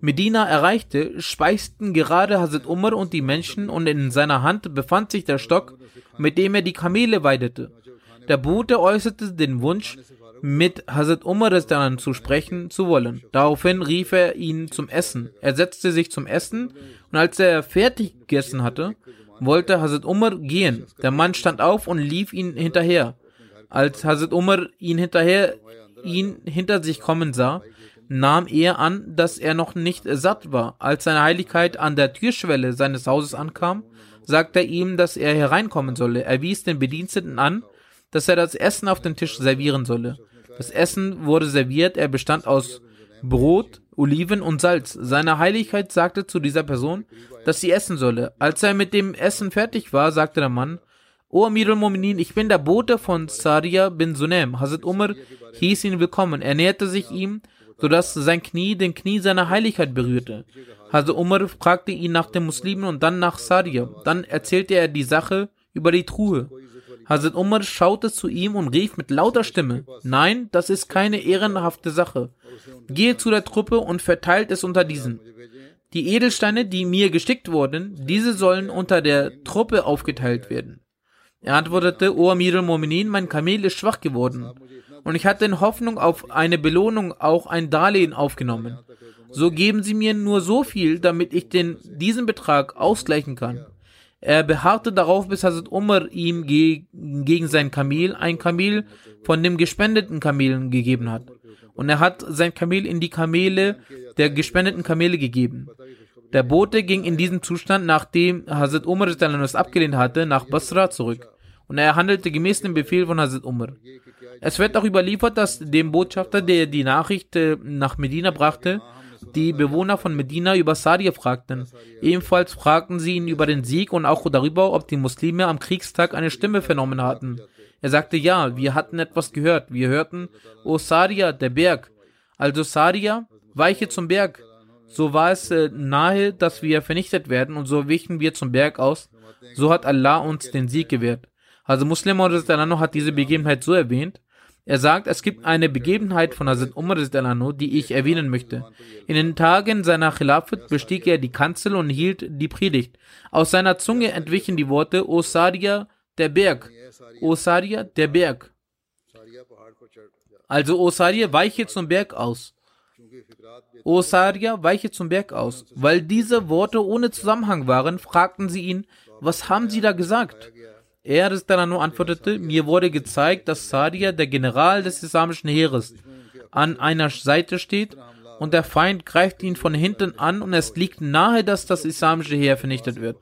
Speaker 2: Medina erreichte, speisten gerade Hazrat Umar und die Menschen und in seiner Hand befand sich der Stock, mit dem er die Kamele weidete. Der Bote äußerte den Wunsch, mit Hazrat Umar zu sprechen zu wollen. Daraufhin rief er ihn zum Essen. Er setzte sich zum Essen und als er fertig gegessen hatte, wollte Hazrat Umar gehen. Der Mann stand auf und lief ihn hinterher. Als Hazrat Umar ihn hinterher, ihn hinter sich kommen sah, nahm er an, dass er noch nicht satt war. Als seine Heiligkeit an der Türschwelle seines Hauses ankam, sagte er ihm, dass er hereinkommen solle. Er wies den Bediensteten an, dass er das Essen auf den Tisch servieren solle. Das Essen wurde serviert, er bestand aus Brot, Oliven und Salz. Seine Heiligkeit sagte zu dieser Person, dass sie essen solle. Als er mit dem Essen fertig war, sagte der Mann, O Amir al-Mu'minin, ich bin der Bote von Saria bin Sunem. Hazrat Umar hieß ihn willkommen. Er näherte sich ihm, sodass sein Knie den Knie seiner Heiligkeit berührte. Hazrat Umar fragte ihn nach den Muslimen und dann nach Saria. Dann erzählte er die Sache über die Truhe. Hazrat Umar schaute zu ihm und rief mit lauter Stimme, nein, das ist keine ehrenhafte Sache. Gehe zu der Truppe und verteilt es unter diesen. Die Edelsteine, die mir gestickt wurden, diese sollen unter der Truppe aufgeteilt werden. Er antwortete, O Amir al-Mu'minin, mein Kamel ist schwach geworden. Und ich hatte in Hoffnung auf eine Belohnung auch ein Darlehen aufgenommen. So geben Sie mir nur so viel, damit ich den, diesen Betrag ausgleichen kann. Er beharrte darauf, bis Hazrat Umar ihm ge gegen sein Kamel ein Kamel von dem gespendeten Kamelen gegeben hat. Und er hat sein Kamel in die Kamele der gespendeten Kamele gegeben. Der Bote ging in diesem Zustand, nachdem Hazrat Umar es abgelehnt hatte, nach Basra zurück. Und er handelte gemäß dem Befehl von Hazrat Umar. Es wird auch überliefert, dass dem Botschafter, der die Nachricht äh, nach Medina brachte, die Bewohner von Medina über Sadia fragten. Ebenfalls fragten sie ihn über den Sieg und auch darüber, ob die Muslime am Kriegstag eine Stimme vernommen hatten. Er sagte, ja, wir hatten etwas gehört. Wir hörten, O Sadia, der Berg. Also Sadia, weiche zum Berg. So war es äh, nahe, dass wir vernichtet werden und so wichen wir zum Berg aus. So hat Allah uns den Sieg gewährt. Also Muslim hat diese Begebenheit so erwähnt, er sagt, es gibt eine Begebenheit von Hazrat Umar die ich erwähnen möchte. In den Tagen seiner Khilafat bestieg er die Kanzel und hielt die Predigt. Aus seiner Zunge entwichen die Worte O Sadia, der Berg. O Sadia, der Berg. Also O Sadia, weiche zum Berg aus. O Sadia, weiche zum Berg aus. Weil diese Worte ohne Zusammenhang waren, fragten sie ihn, was haben sie da gesagt? Er nur antwortete, mir wurde gezeigt, dass Sadia, der General des islamischen Heeres, an einer Seite steht und der Feind greift ihn von hinten an und es liegt nahe, dass das islamische Heer vernichtet wird.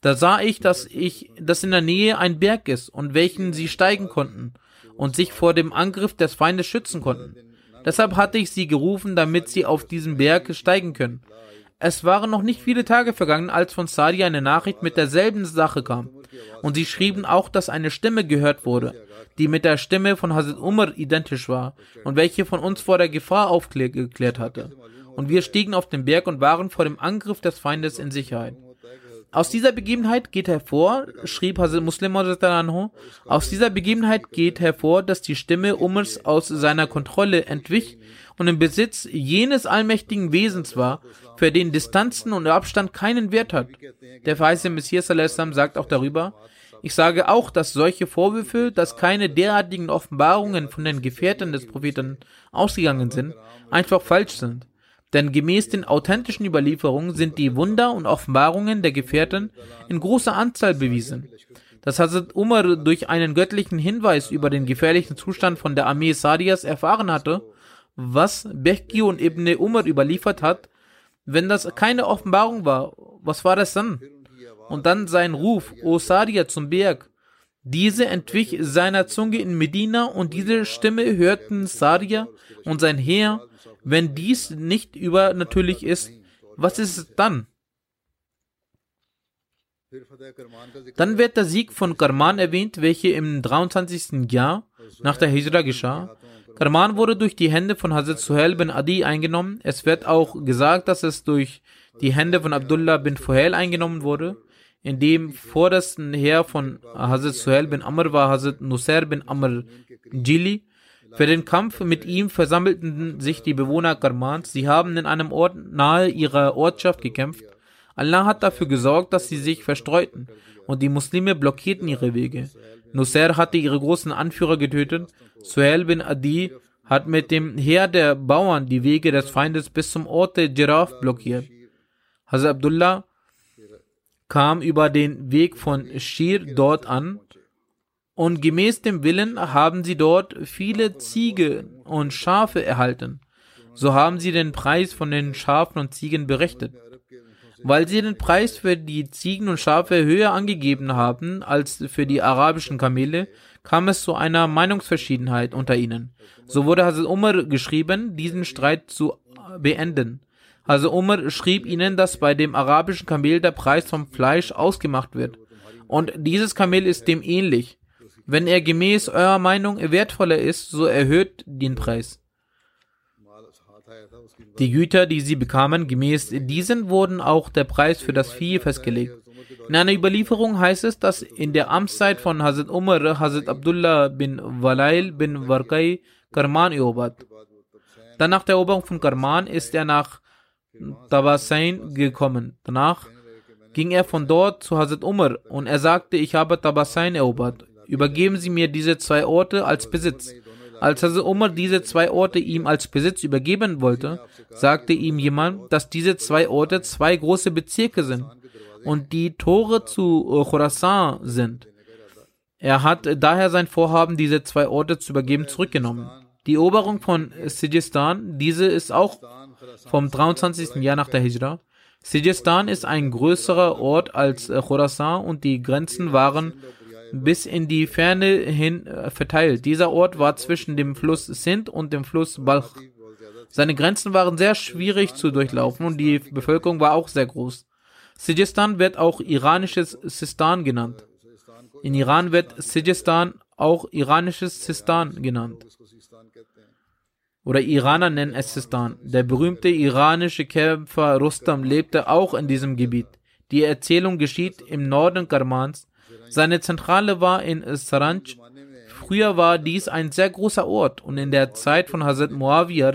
Speaker 2: Da sah ich, dass ich, dass in der Nähe ein Berg ist und welchen sie steigen konnten und sich vor dem Angriff des Feindes schützen konnten. Deshalb hatte ich sie gerufen, damit sie auf diesen Berg steigen können. Es waren noch nicht viele Tage vergangen, als von Sadia eine Nachricht mit derselben Sache kam. Und sie schrieben auch, dass eine Stimme gehört wurde, die mit der Stimme von Hazrat Umar identisch war und welche von uns vor der Gefahr aufgeklärt hatte. Und wir stiegen auf den Berg und waren vor dem Angriff des Feindes in Sicherheit. Aus dieser Begebenheit geht hervor, schrieb Hazrat Muslim aus dieser Begebenheit geht hervor, dass die Stimme Umars aus seiner Kontrolle entwich und im Besitz jenes allmächtigen Wesens war, für den Distanzen und Abstand keinen Wert hat. Der verheißene Messias sagt auch darüber, Ich sage auch, dass solche Vorwürfe, dass keine derartigen Offenbarungen von den Gefährten des Propheten ausgegangen sind, einfach falsch sind. Denn gemäß den authentischen Überlieferungen sind die Wunder und Offenbarungen der Gefährten in großer Anzahl bewiesen. Dass Hazrat Umar durch einen göttlichen Hinweis über den gefährlichen Zustand von der Armee Sadias erfahren hatte, was Behki und Ibn Umar überliefert hat, wenn das keine Offenbarung war, was war das dann? Und dann sein Ruf, O Sadia zum Berg. Diese entwich seiner Zunge in Medina und diese Stimme hörten Sadia und sein Heer. Wenn dies nicht übernatürlich ist, was ist es dann? Dann wird der Sieg von Karman erwähnt, welcher im 23. Jahr nach der Hijra geschah. Karman wurde durch die Hände von Hazrat Suhail bin Adi eingenommen. Es wird auch gesagt, dass es durch die Hände von Abdullah bin Fuhail eingenommen wurde. In dem vordersten Heer von Hazrat Suhail bin Amr war Hazrat Nusayr bin Amr Jili. Für den Kampf mit ihm versammelten sich die Bewohner Karmans. Sie haben in einem Ort nahe ihrer Ortschaft gekämpft. Allah hat dafür gesorgt, dass sie sich verstreuten und die Muslime blockierten ihre Wege. Nusayr hatte ihre großen Anführer getötet. Suhail bin Adi hat mit dem Heer der Bauern die Wege des Feindes bis zum Ort der Giraf blockiert. Hazrat Abdullah kam über den Weg von Shir dort an und gemäß dem Willen haben sie dort viele Ziege und Schafe erhalten. So haben sie den Preis von den Schafen und Ziegen berechnet. Weil sie den Preis für die Ziegen und Schafe höher angegeben haben als für die arabischen Kamele, kam es zu einer Meinungsverschiedenheit unter ihnen. So wurde Hazrat Umar geschrieben, diesen Streit zu beenden. Hazrat Umar schrieb ihnen, dass bei dem arabischen Kamel der Preis vom Fleisch ausgemacht wird. Und dieses Kamel ist dem ähnlich. Wenn er gemäß eurer Meinung wertvoller ist, so erhöht den Preis. Die Güter, die sie bekamen, gemäß diesen wurden auch der Preis für das Vieh festgelegt. In einer Überlieferung heißt es, dass in der Amtszeit von Hazrat Umar Hazrat Abdullah bin Walail bin Warkai Karman erobert. Dann nach der Eroberung von Karman ist er nach Tabasain gekommen. Danach ging er von dort zu Hazrat Umar und er sagte, ich habe Tabasain erobert. Übergeben Sie mir diese zwei Orte als Besitz. Als Hazrat Umar diese zwei Orte ihm als Besitz übergeben wollte, sagte ihm jemand, dass diese zwei Orte zwei große Bezirke sind und die Tore zu äh, Khorasan sind. Er hat daher sein Vorhaben, diese zwei Orte zu übergeben, zurückgenommen. Die Eroberung von Sijistan, diese ist auch vom 23. Jahr nach der Hijra. Sijistan ist ein größerer Ort als äh, Khorasan und die Grenzen waren bis in die Ferne hin äh, verteilt. Dieser Ort war zwischen dem Fluss Sindh und dem Fluss Balch. Seine Grenzen waren sehr schwierig zu durchlaufen und die Bevölkerung war auch sehr groß. Sijistan wird auch iranisches Sistan genannt. In Iran wird Sijistan auch iranisches Sistan genannt. Oder Iraner nennen es Sistan. Der berühmte iranische Kämpfer Rustam lebte auch in diesem Gebiet. Die Erzählung geschieht im Norden Karmans seine Zentrale war in Saranj. Früher war dies ein sehr großer Ort und in der Zeit von Hazrat Muawiyah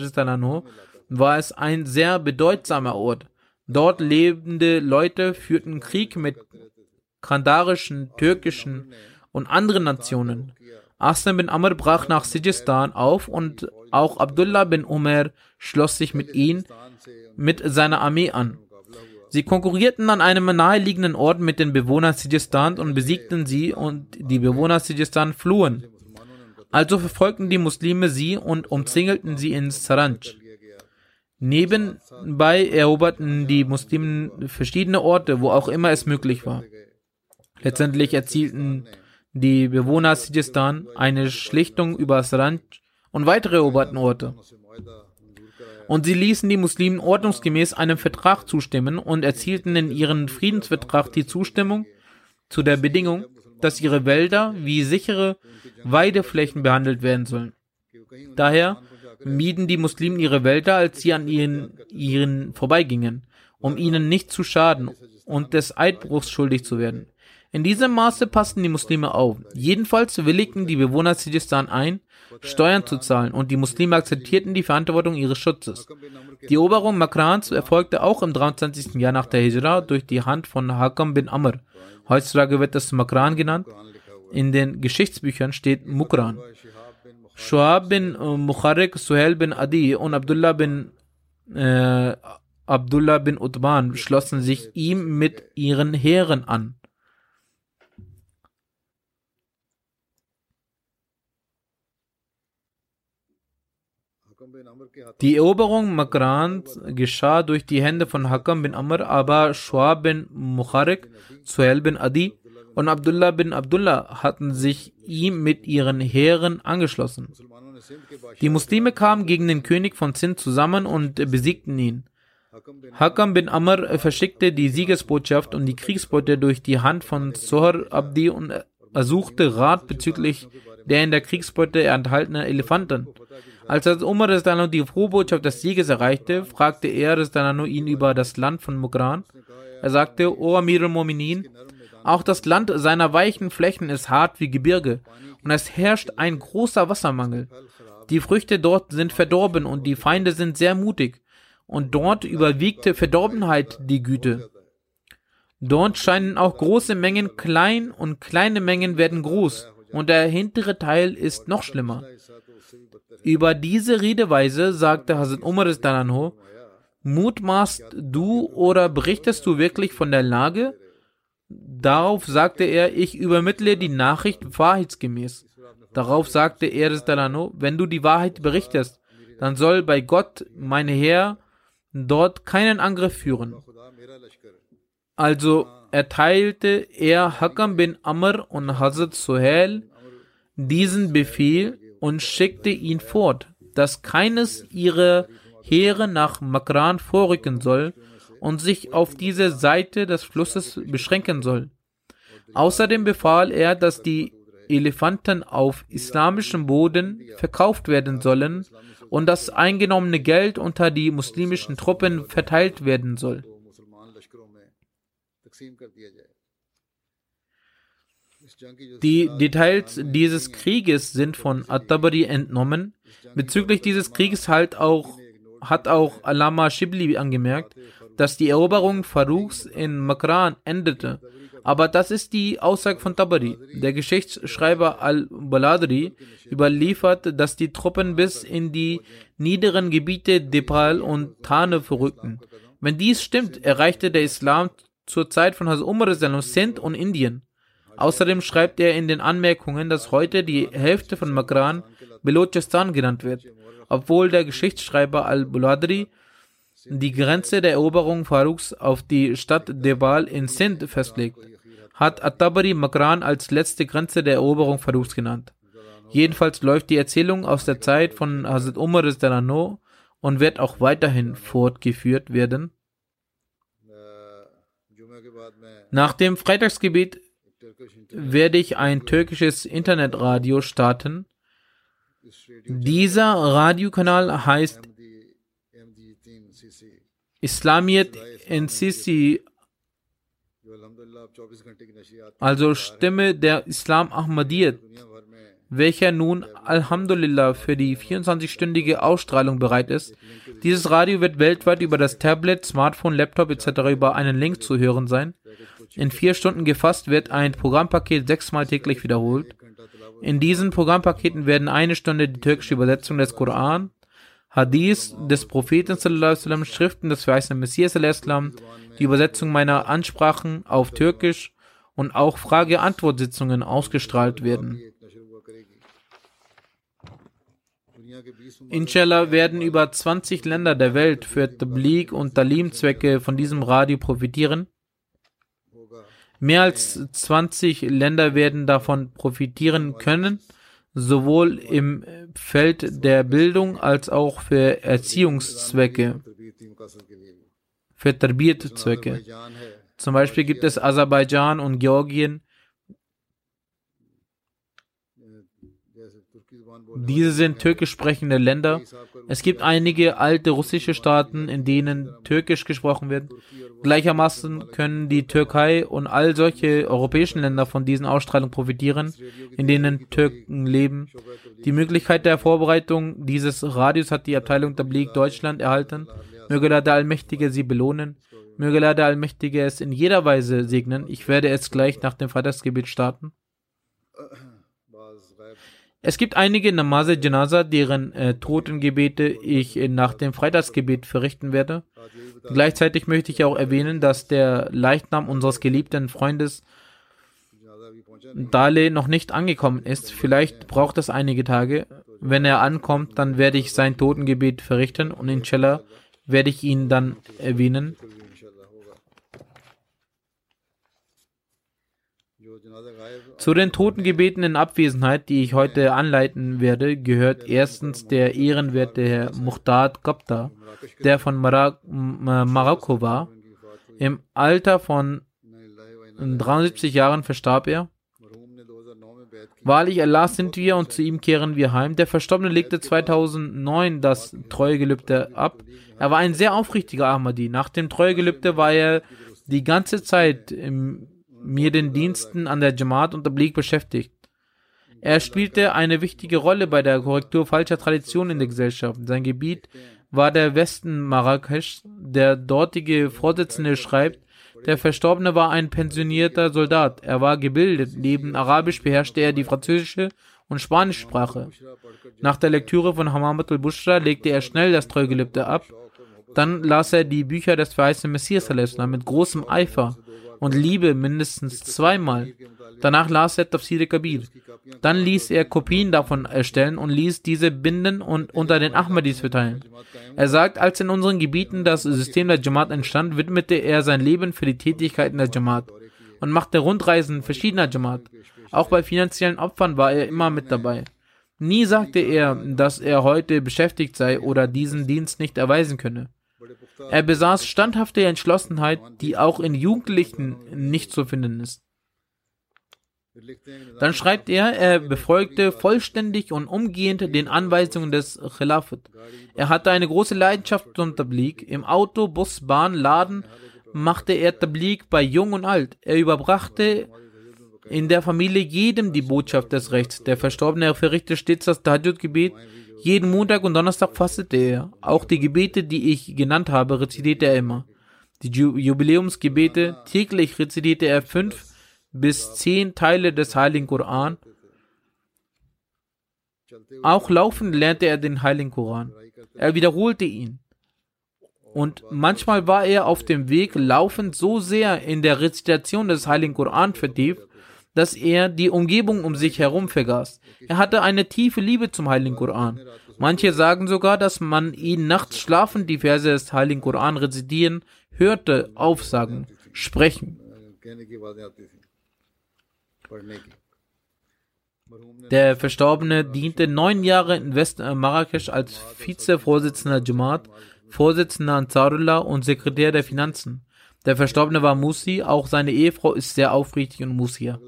Speaker 2: war es ein sehr bedeutsamer Ort. Dort lebende Leute führten Krieg mit kandarischen, türkischen und anderen Nationen. Aslam bin Amr brach nach Sijistan auf und auch Abdullah bin Umar schloss sich mit ihm mit seiner Armee an. Sie konkurrierten an einem naheliegenden Ort mit den Bewohnern Sijistan und besiegten sie und die Bewohner Sijistan flohen. Also verfolgten die Muslime sie und umzingelten sie in Saranj. Nebenbei eroberten die Muslimen verschiedene Orte, wo auch immer es möglich war. Letztendlich erzielten die Bewohner Sijistan eine Schlichtung über Saranj und weitere eroberten Orte und sie ließen die Muslimen ordnungsgemäß einem Vertrag zustimmen und erzielten in ihrem Friedensvertrag die Zustimmung zu der Bedingung, dass ihre Wälder wie sichere Weideflächen behandelt werden sollen. Daher mieden die Muslimen ihre Wälder, als sie an ihren, ihren vorbeigingen, um ihnen nicht zu schaden und des Eidbruchs schuldig zu werden. In diesem Maße passten die Muslime auf. Jedenfalls willigten die Bewohner Sijistan ein, Steuern zu zahlen und die Muslime akzeptierten die Verantwortung ihres Schutzes. Die Eroberung Makrans erfolgte auch im 23. Jahr nach der Hijra durch die Hand von Hakam bin Amr. Heutzutage wird das Makran genannt. In den Geschichtsbüchern steht Mukran. Shuab bin äh, Mukharik, Suhail bin Adi und Abdullah bin äh, Abdullah bin Utban schlossen sich ihm mit ihren Heeren an. Die Eroberung Makrans geschah durch die Hände von Hakam bin Amr, aber Shuab bin Mukharik, Suhail bin Adi und Abdullah bin Abdullah hatten sich ihm mit ihren Heeren angeschlossen. Die Muslime kamen gegen den König von Sindh zusammen und besiegten ihn. Hakam bin Amr verschickte die Siegesbotschaft und die Kriegsbeute durch die Hand von Sohr Abdi und ersuchte Rat bezüglich der in der Kriegsbeute enthaltenen Elefanten. Als Umar Restano die Frohbotschaft des Sieges erreichte, fragte er Restano ihn über das Land von Mugran. Er sagte, O Amir al-Mominin, auch das Land seiner weichen Flächen ist hart wie Gebirge und es herrscht ein großer Wassermangel. Die Früchte dort sind verdorben und die Feinde sind sehr mutig und dort überwiegte Verdorbenheit die Güte. Dort scheinen auch große Mengen klein und kleine Mengen werden groß und der hintere Teil ist noch schlimmer. Über diese Redeweise sagte Hazrat Umar Dananho, mutmaßt du oder berichtest du wirklich von der Lage? Darauf sagte er, ich übermittle die Nachricht wahrheitsgemäß. Darauf sagte er Dananho, wenn du die Wahrheit berichtest, dann soll bei Gott, mein Herr, dort keinen Angriff führen. Also erteilte er Hakam bin Amr und Hazrat Suhail diesen Befehl und schickte ihn fort, dass keines ihrer Heere nach Makran vorrücken soll und sich auf diese Seite des Flusses beschränken soll. Außerdem befahl er, dass die Elefanten auf islamischem Boden verkauft werden sollen und das eingenommene Geld unter die muslimischen Truppen verteilt werden soll. Die Details dieses Krieges sind von At-Tabari entnommen. Bezüglich dieses Krieges halt auch, hat auch Alama Shibli angemerkt, dass die Eroberung Faruqs in Makran endete. Aber das ist die Aussage von Tabari. Der Geschichtsschreiber Al-Baladri überliefert, dass die Truppen bis in die niederen Gebiete Depal und Tane verrückten. Wenn dies stimmt, erreichte der Islam zur Zeit von Hazrat Umar Sindh und Indien. Außerdem schreibt er in den Anmerkungen, dass heute die Hälfte von Makran Belochistan genannt wird, obwohl der Geschichtsschreiber Al-Buladri die Grenze der Eroberung Faruks auf die Stadt Debal in Sindh festlegt, hat At-Tabari Makran als letzte Grenze der Eroberung Faruks genannt. Jedenfalls läuft die Erzählung aus der Zeit von Hazrat Umar Delano und wird auch weiterhin fortgeführt werden. Nach dem Freitagsgebet werde ich ein türkisches Internetradio starten. Dieser Radiokanal heißt Islamiyat NCC, also Stimme der Islam Ahmadiyyat, welcher nun Alhamdulillah für die 24-stündige Ausstrahlung bereit ist. Dieses Radio wird weltweit über das Tablet, Smartphone, Laptop etc. über einen Link zu hören sein. In vier Stunden gefasst wird ein Programmpaket sechsmal täglich wiederholt. In diesen Programmpaketen werden eine Stunde die türkische Übersetzung des Koran, Hadith des Propheten, sallam, Schriften des verheißenen Messias, sallam, die Übersetzung meiner Ansprachen auf Türkisch und auch Frage-Antwort-Sitzungen ausgestrahlt werden. Inshallah werden über 20 Länder der Welt für Tabligh und Talim-Zwecke von diesem Radio profitieren. Mehr als 20 Länder werden davon profitieren können, sowohl im Feld der Bildung als auch für Erziehungszwecke, für Tarbiyat-Zwecke. Zum Beispiel gibt es Aserbaidschan und Georgien, Diese sind türkisch sprechende Länder. Es gibt einige alte russische Staaten, in denen türkisch gesprochen wird. Gleichermaßen können die Türkei und all solche europäischen Länder von diesen Ausstrahlungen profitieren, in denen Türken leben. Die Möglichkeit der Vorbereitung dieses Radios hat die Abteilung Tablik Deutschland erhalten. Möge der Allmächtige sie belohnen. Möge der Allmächtige es in jeder Weise segnen. Ich werde es gleich nach dem Freitagsgebet starten. Es gibt einige Namaze Janaza, deren äh, Totengebete ich äh, nach dem Freitagsgebet verrichten werde. Gleichzeitig möchte ich auch erwähnen, dass der Leichnam unseres geliebten Freundes Dale noch nicht angekommen ist. Vielleicht braucht es einige Tage. Wenn er ankommt, dann werde ich sein Totengebet verrichten und inshallah werde ich ihn dann erwähnen. Zu den Totengebeten in Abwesenheit, die ich heute anleiten werde, gehört erstens der ehrenwerte Herr Muhtad Gupta, der von Mar Marokko war. Im Alter von 73 Jahren verstarb er. Wahrlich, Allah sind wir und zu ihm kehren wir heim. Der Verstorbene legte 2009 das Treuegelübde ab. Er war ein sehr aufrichtiger Ahmadi. Nach dem Treuegelübde war er die ganze Zeit im mir den Diensten an der Jamaat und Tabligh beschäftigt. Er spielte eine wichtige Rolle bei der Korrektur falscher Traditionen in der Gesellschaft. Sein Gebiet war der Westen Marrakesch. Der dortige Vorsitzende schreibt, der Verstorbene war ein pensionierter Soldat. Er war gebildet. Neben Arabisch beherrschte er die französische und spanische Sprache. Nach der Lektüre von Hamamat al-Bushra legte er schnell das Treugelübde ab. Dann las er die Bücher des verheißenen Messias mit großem Eifer und Liebe mindestens zweimal. Danach las er Tafsir Kabir. Dann ließ er Kopien davon erstellen und ließ diese binden und unter den Ahmadis verteilen. Er sagt, als in unseren Gebieten das System der Jamaat entstand, widmete er sein Leben für die Tätigkeiten der Jamaat und machte Rundreisen verschiedener Jamaat. Auch bei finanziellen Opfern war er immer mit dabei. Nie sagte er, dass er heute beschäftigt sei oder diesen Dienst nicht erweisen könne. Er besaß standhafte Entschlossenheit, die auch in Jugendlichen nicht zu finden ist. Dann schreibt er, er befolgte vollständig und umgehend den Anweisungen des Khilafat. Er hatte eine große Leidenschaft zum Tablik. Im Auto, Bus, Bahn, Laden machte er Tablik bei Jung und Alt. Er überbrachte in der Familie jedem die Botschaft des Rechts. Der Verstorbene verrichtete stets das Tahajjud-Gebet jeden Montag und Donnerstag fastete er. Auch die Gebete, die ich genannt habe, rezitierte er immer. Die Jubiläumsgebete, täglich rezitierte er fünf bis zehn Teile des Heiligen Koran. Auch laufend lernte er den Heiligen Koran. Er wiederholte ihn. Und manchmal war er auf dem Weg laufend so sehr in der Rezitation des Heiligen Koran vertieft, dass er die Umgebung um sich herum vergaß. Er hatte eine tiefe Liebe zum Heiligen Koran. Manche sagen sogar, dass man ihn nachts schlafend die Verse des Heiligen Koran rezitieren hörte, aufsagen, sprechen. Der Verstorbene diente neun Jahre in West-Marrakesch als Vizevorsitzender Jamaat, Vorsitzender Ansarullah und Sekretär der Finanzen. Der Verstorbene war Musi, auch seine Ehefrau ist sehr aufrichtig und Musia.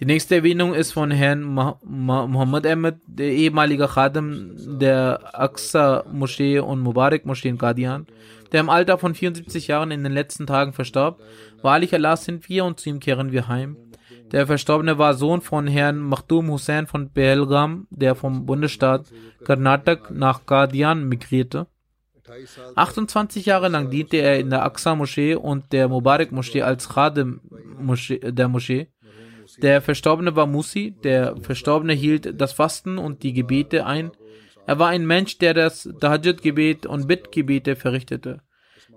Speaker 2: Die nächste Erwähnung ist von Herrn Muhammad Ahmed, der ehemalige Khadim der Aqsa Moschee und Mubarak Moschee in Qadian, der im Alter von 74 Jahren in den letzten Tagen verstarb. Wahrlich Allah sind wir und zu ihm kehren wir heim. Der Verstorbene war Sohn von Herrn Makhtum Hussein von Behelgam, der vom Bundesstaat Karnatak nach Qadian migrierte. 28 Jahre lang diente er in der Aqsa-Moschee und der Mubarak-Moschee als Khadim der Moschee. Der Verstorbene war Musi, der Verstorbene hielt das Fasten und die Gebete ein. Er war ein Mensch, der das Tahajjud-Gebet und Bittgebete verrichtete.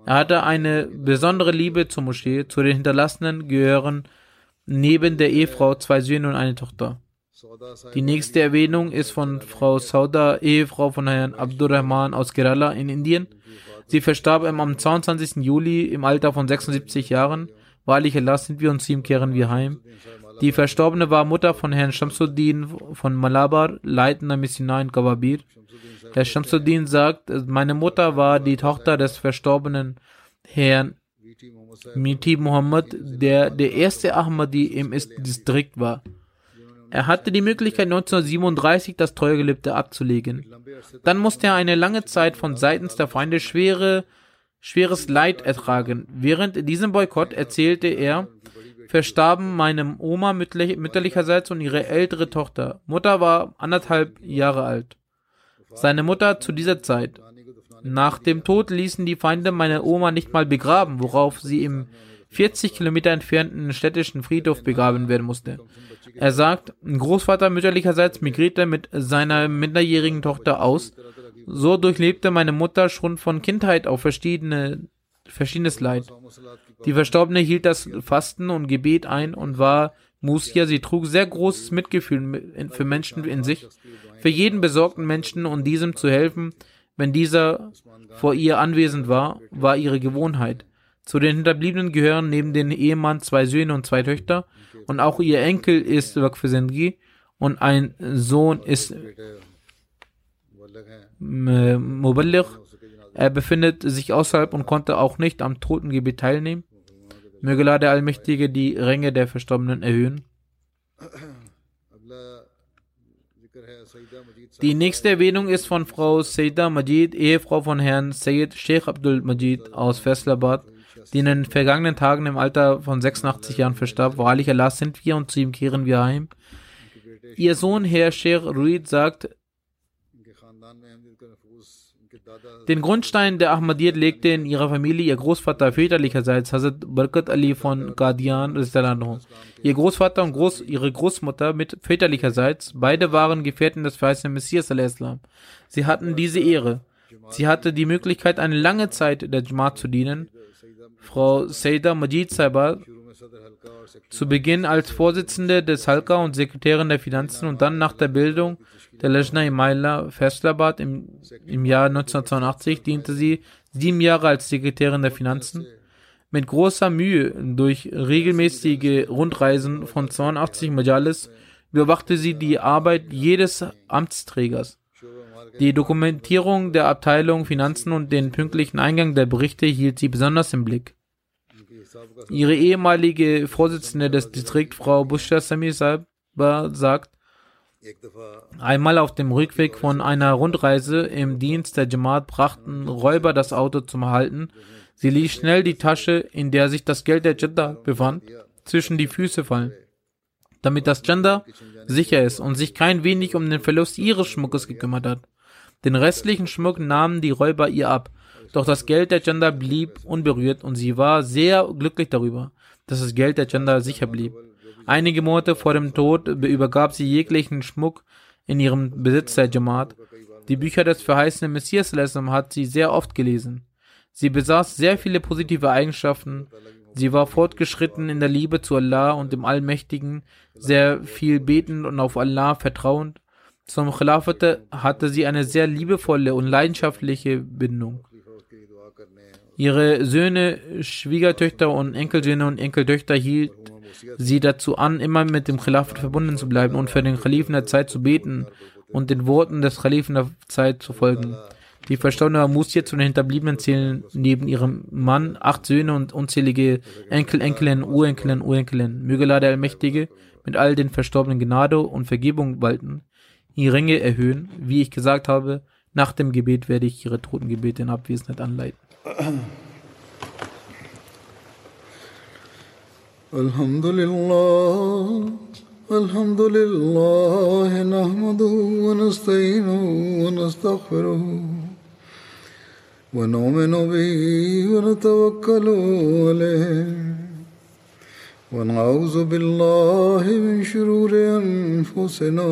Speaker 2: Er hatte eine besondere Liebe zur Moschee. Zu den Hinterlassenen gehören neben der Ehefrau zwei Söhne und eine Tochter. Die nächste Erwähnung ist von Frau Sauda, Ehefrau von Herrn Abdurrahman aus Kerala in Indien. Sie verstarb am 22. Juli im Alter von 76 Jahren. Wahrlich Allah sind wir und zu ihm kehren wir heim. Die Verstorbene war Mutter von Herrn Shamsuddin von Malabar, leitender Missionar in Kawabir. Herr Shamsuddin sagt, meine Mutter war die Tochter des verstorbenen Herrn Miti Muhammad, der der erste Ahmadi im Distrikt war. Er hatte die Möglichkeit 1937 das Treuegelübde abzulegen. Dann musste er eine lange Zeit von seitens der Feinde schwere, schweres Leid ertragen. Während diesem Boykott erzählte er, verstarben meine Oma mütterlicherseits und ihre ältere Tochter. Mutter war anderthalb Jahre alt. Seine Mutter zu dieser Zeit. Nach dem Tod ließen die Feinde meine Oma nicht mal begraben, worauf sie im 40 Kilometer entfernten städtischen Friedhof begraben werden musste. Er sagt, Großvater mütterlicherseits migrierte mit seiner minderjährigen Tochter aus. So durchlebte meine Mutter schon von Kindheit auf verschiedene, verschiedenes Leid. Die Verstorbene hielt das Fasten und Gebet ein und war Musia. Sie trug sehr großes Mitgefühl für Menschen in sich, für jeden besorgten Menschen und diesem zu helfen, wenn dieser vor ihr anwesend war, war ihre Gewohnheit. Zu den Hinterbliebenen gehören neben dem Ehemann zwei Söhne und zwei Töchter und auch ihr Enkel ist Wakfesengi und ein Sohn ist Muballigh. Er befindet sich außerhalb und konnte auch nicht am Totengebet teilnehmen. Möge Allah der Allmächtige die Ränge der Verstorbenen erhöhen. Die nächste Erwähnung ist von Frau Sayyida Majid, Ehefrau von Herrn Sayyid Sheikh Abdul Majid aus Faisalabad die in den vergangenen Tagen im Alter von 86 Jahren verstarb. Wahrlich Allah sind wir und zu ihm kehren wir heim. Ihr Sohn, Herr Sheikh Ruid, sagt, den Grundstein der Ahmadiyyat legte in ihrer Familie ihr Großvater väterlicherseits Hazrat Barkat Ali von Qadian. Ihr Großvater und Groß, ihre Großmutter mit väterlicherseits, beide waren Gefährten des verheißenen Messias. Sie hatten diese Ehre. Sie hatte die Möglichkeit, eine lange Zeit der Jamaat zu dienen. Frau Seyda Majid Saiba zu Beginn als Vorsitzende des Halka und Sekretärin der Finanzen und dann nach der Bildung der Lejna Imaila Faisalabad im, im Jahr 1982 diente sie sieben Jahre als Sekretärin der Finanzen. Mit großer Mühe durch regelmäßige Rundreisen von 82 Majalis überwachte sie die Arbeit jedes Amtsträgers. Die Dokumentierung der Abteilung Finanzen und den pünktlichen Eingang der Berichte hielt sie besonders im Blick. Ihre ehemalige Vorsitzende des Distrikts, Frau Bushra Sami Saiba, sagt, einmal auf dem Rückweg von einer Rundreise im Dienst der Jamaat brachten Räuber das Auto zum Halten. Sie ließ schnell die Tasche, in der sich das Geld der Jeddah befand, zwischen die Füße fallen, damit das Gender sicher ist und sich kein wenig um den Verlust ihres Schmuckes gekümmert hat. Den restlichen Schmuck nahmen die Räuber ihr ab, doch das Geld der Gender blieb unberührt und sie war sehr glücklich darüber, dass das Geld der Gender sicher blieb. Einige Monate vor dem Tod übergab sie jeglichen Schmuck in ihrem Besitz der Jamaat. Die Bücher des verheißenen Messias hat sie sehr oft gelesen. Sie besaß sehr viele positive Eigenschaften. Sie war fortgeschritten in der Liebe zu Allah und dem Allmächtigen, sehr viel betend und auf Allah vertrauend. Zum Khilafat hatte sie eine sehr liebevolle und leidenschaftliche Bindung. Ihre Söhne, Schwiegertöchter und Enkelsöhne und Enkeltöchter hielt sie dazu an, immer mit dem Khilafat verbunden zu bleiben und für den Khalifen der Zeit zu beten und den Worten des Khalifen der Zeit zu folgen. Die verstorbene Musia zu den Hinterbliebenen zählen neben ihrem Mann acht Söhne und unzählige Enkel, Enkelinnen, Urenkelinnen, Urenkelinnen. Möge Allah der Allmächtige mit all den Verstorbenen Gnade und Vergebung walten, Ränge erhöhen. Wie ich gesagt habe, nach dem Gebet werde ich ihre Totengebete in Abwesenheit anleiten.
Speaker 1: الحمد لله الحمد لله نحمده ونستعينه ونستغفره ونؤمن به ونتوكل عليه ونعوذ بالله من شرور انفسنا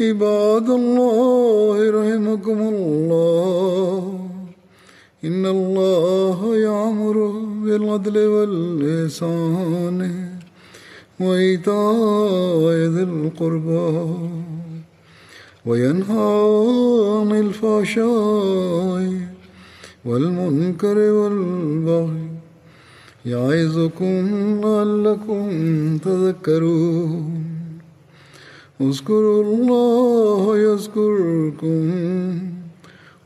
Speaker 1: عباد الله رحمكم الله. إن الله يأمر بالعدل والإحسان وإيتاء ذي القربى وينهى عن الفحشاء والمنكر والبغي يعظكم لعلكم تذكرون. اذكروا الله يذكركم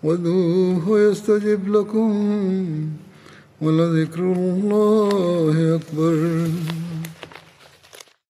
Speaker 1: ودوه يستجب لكم ولذكر الله أكبر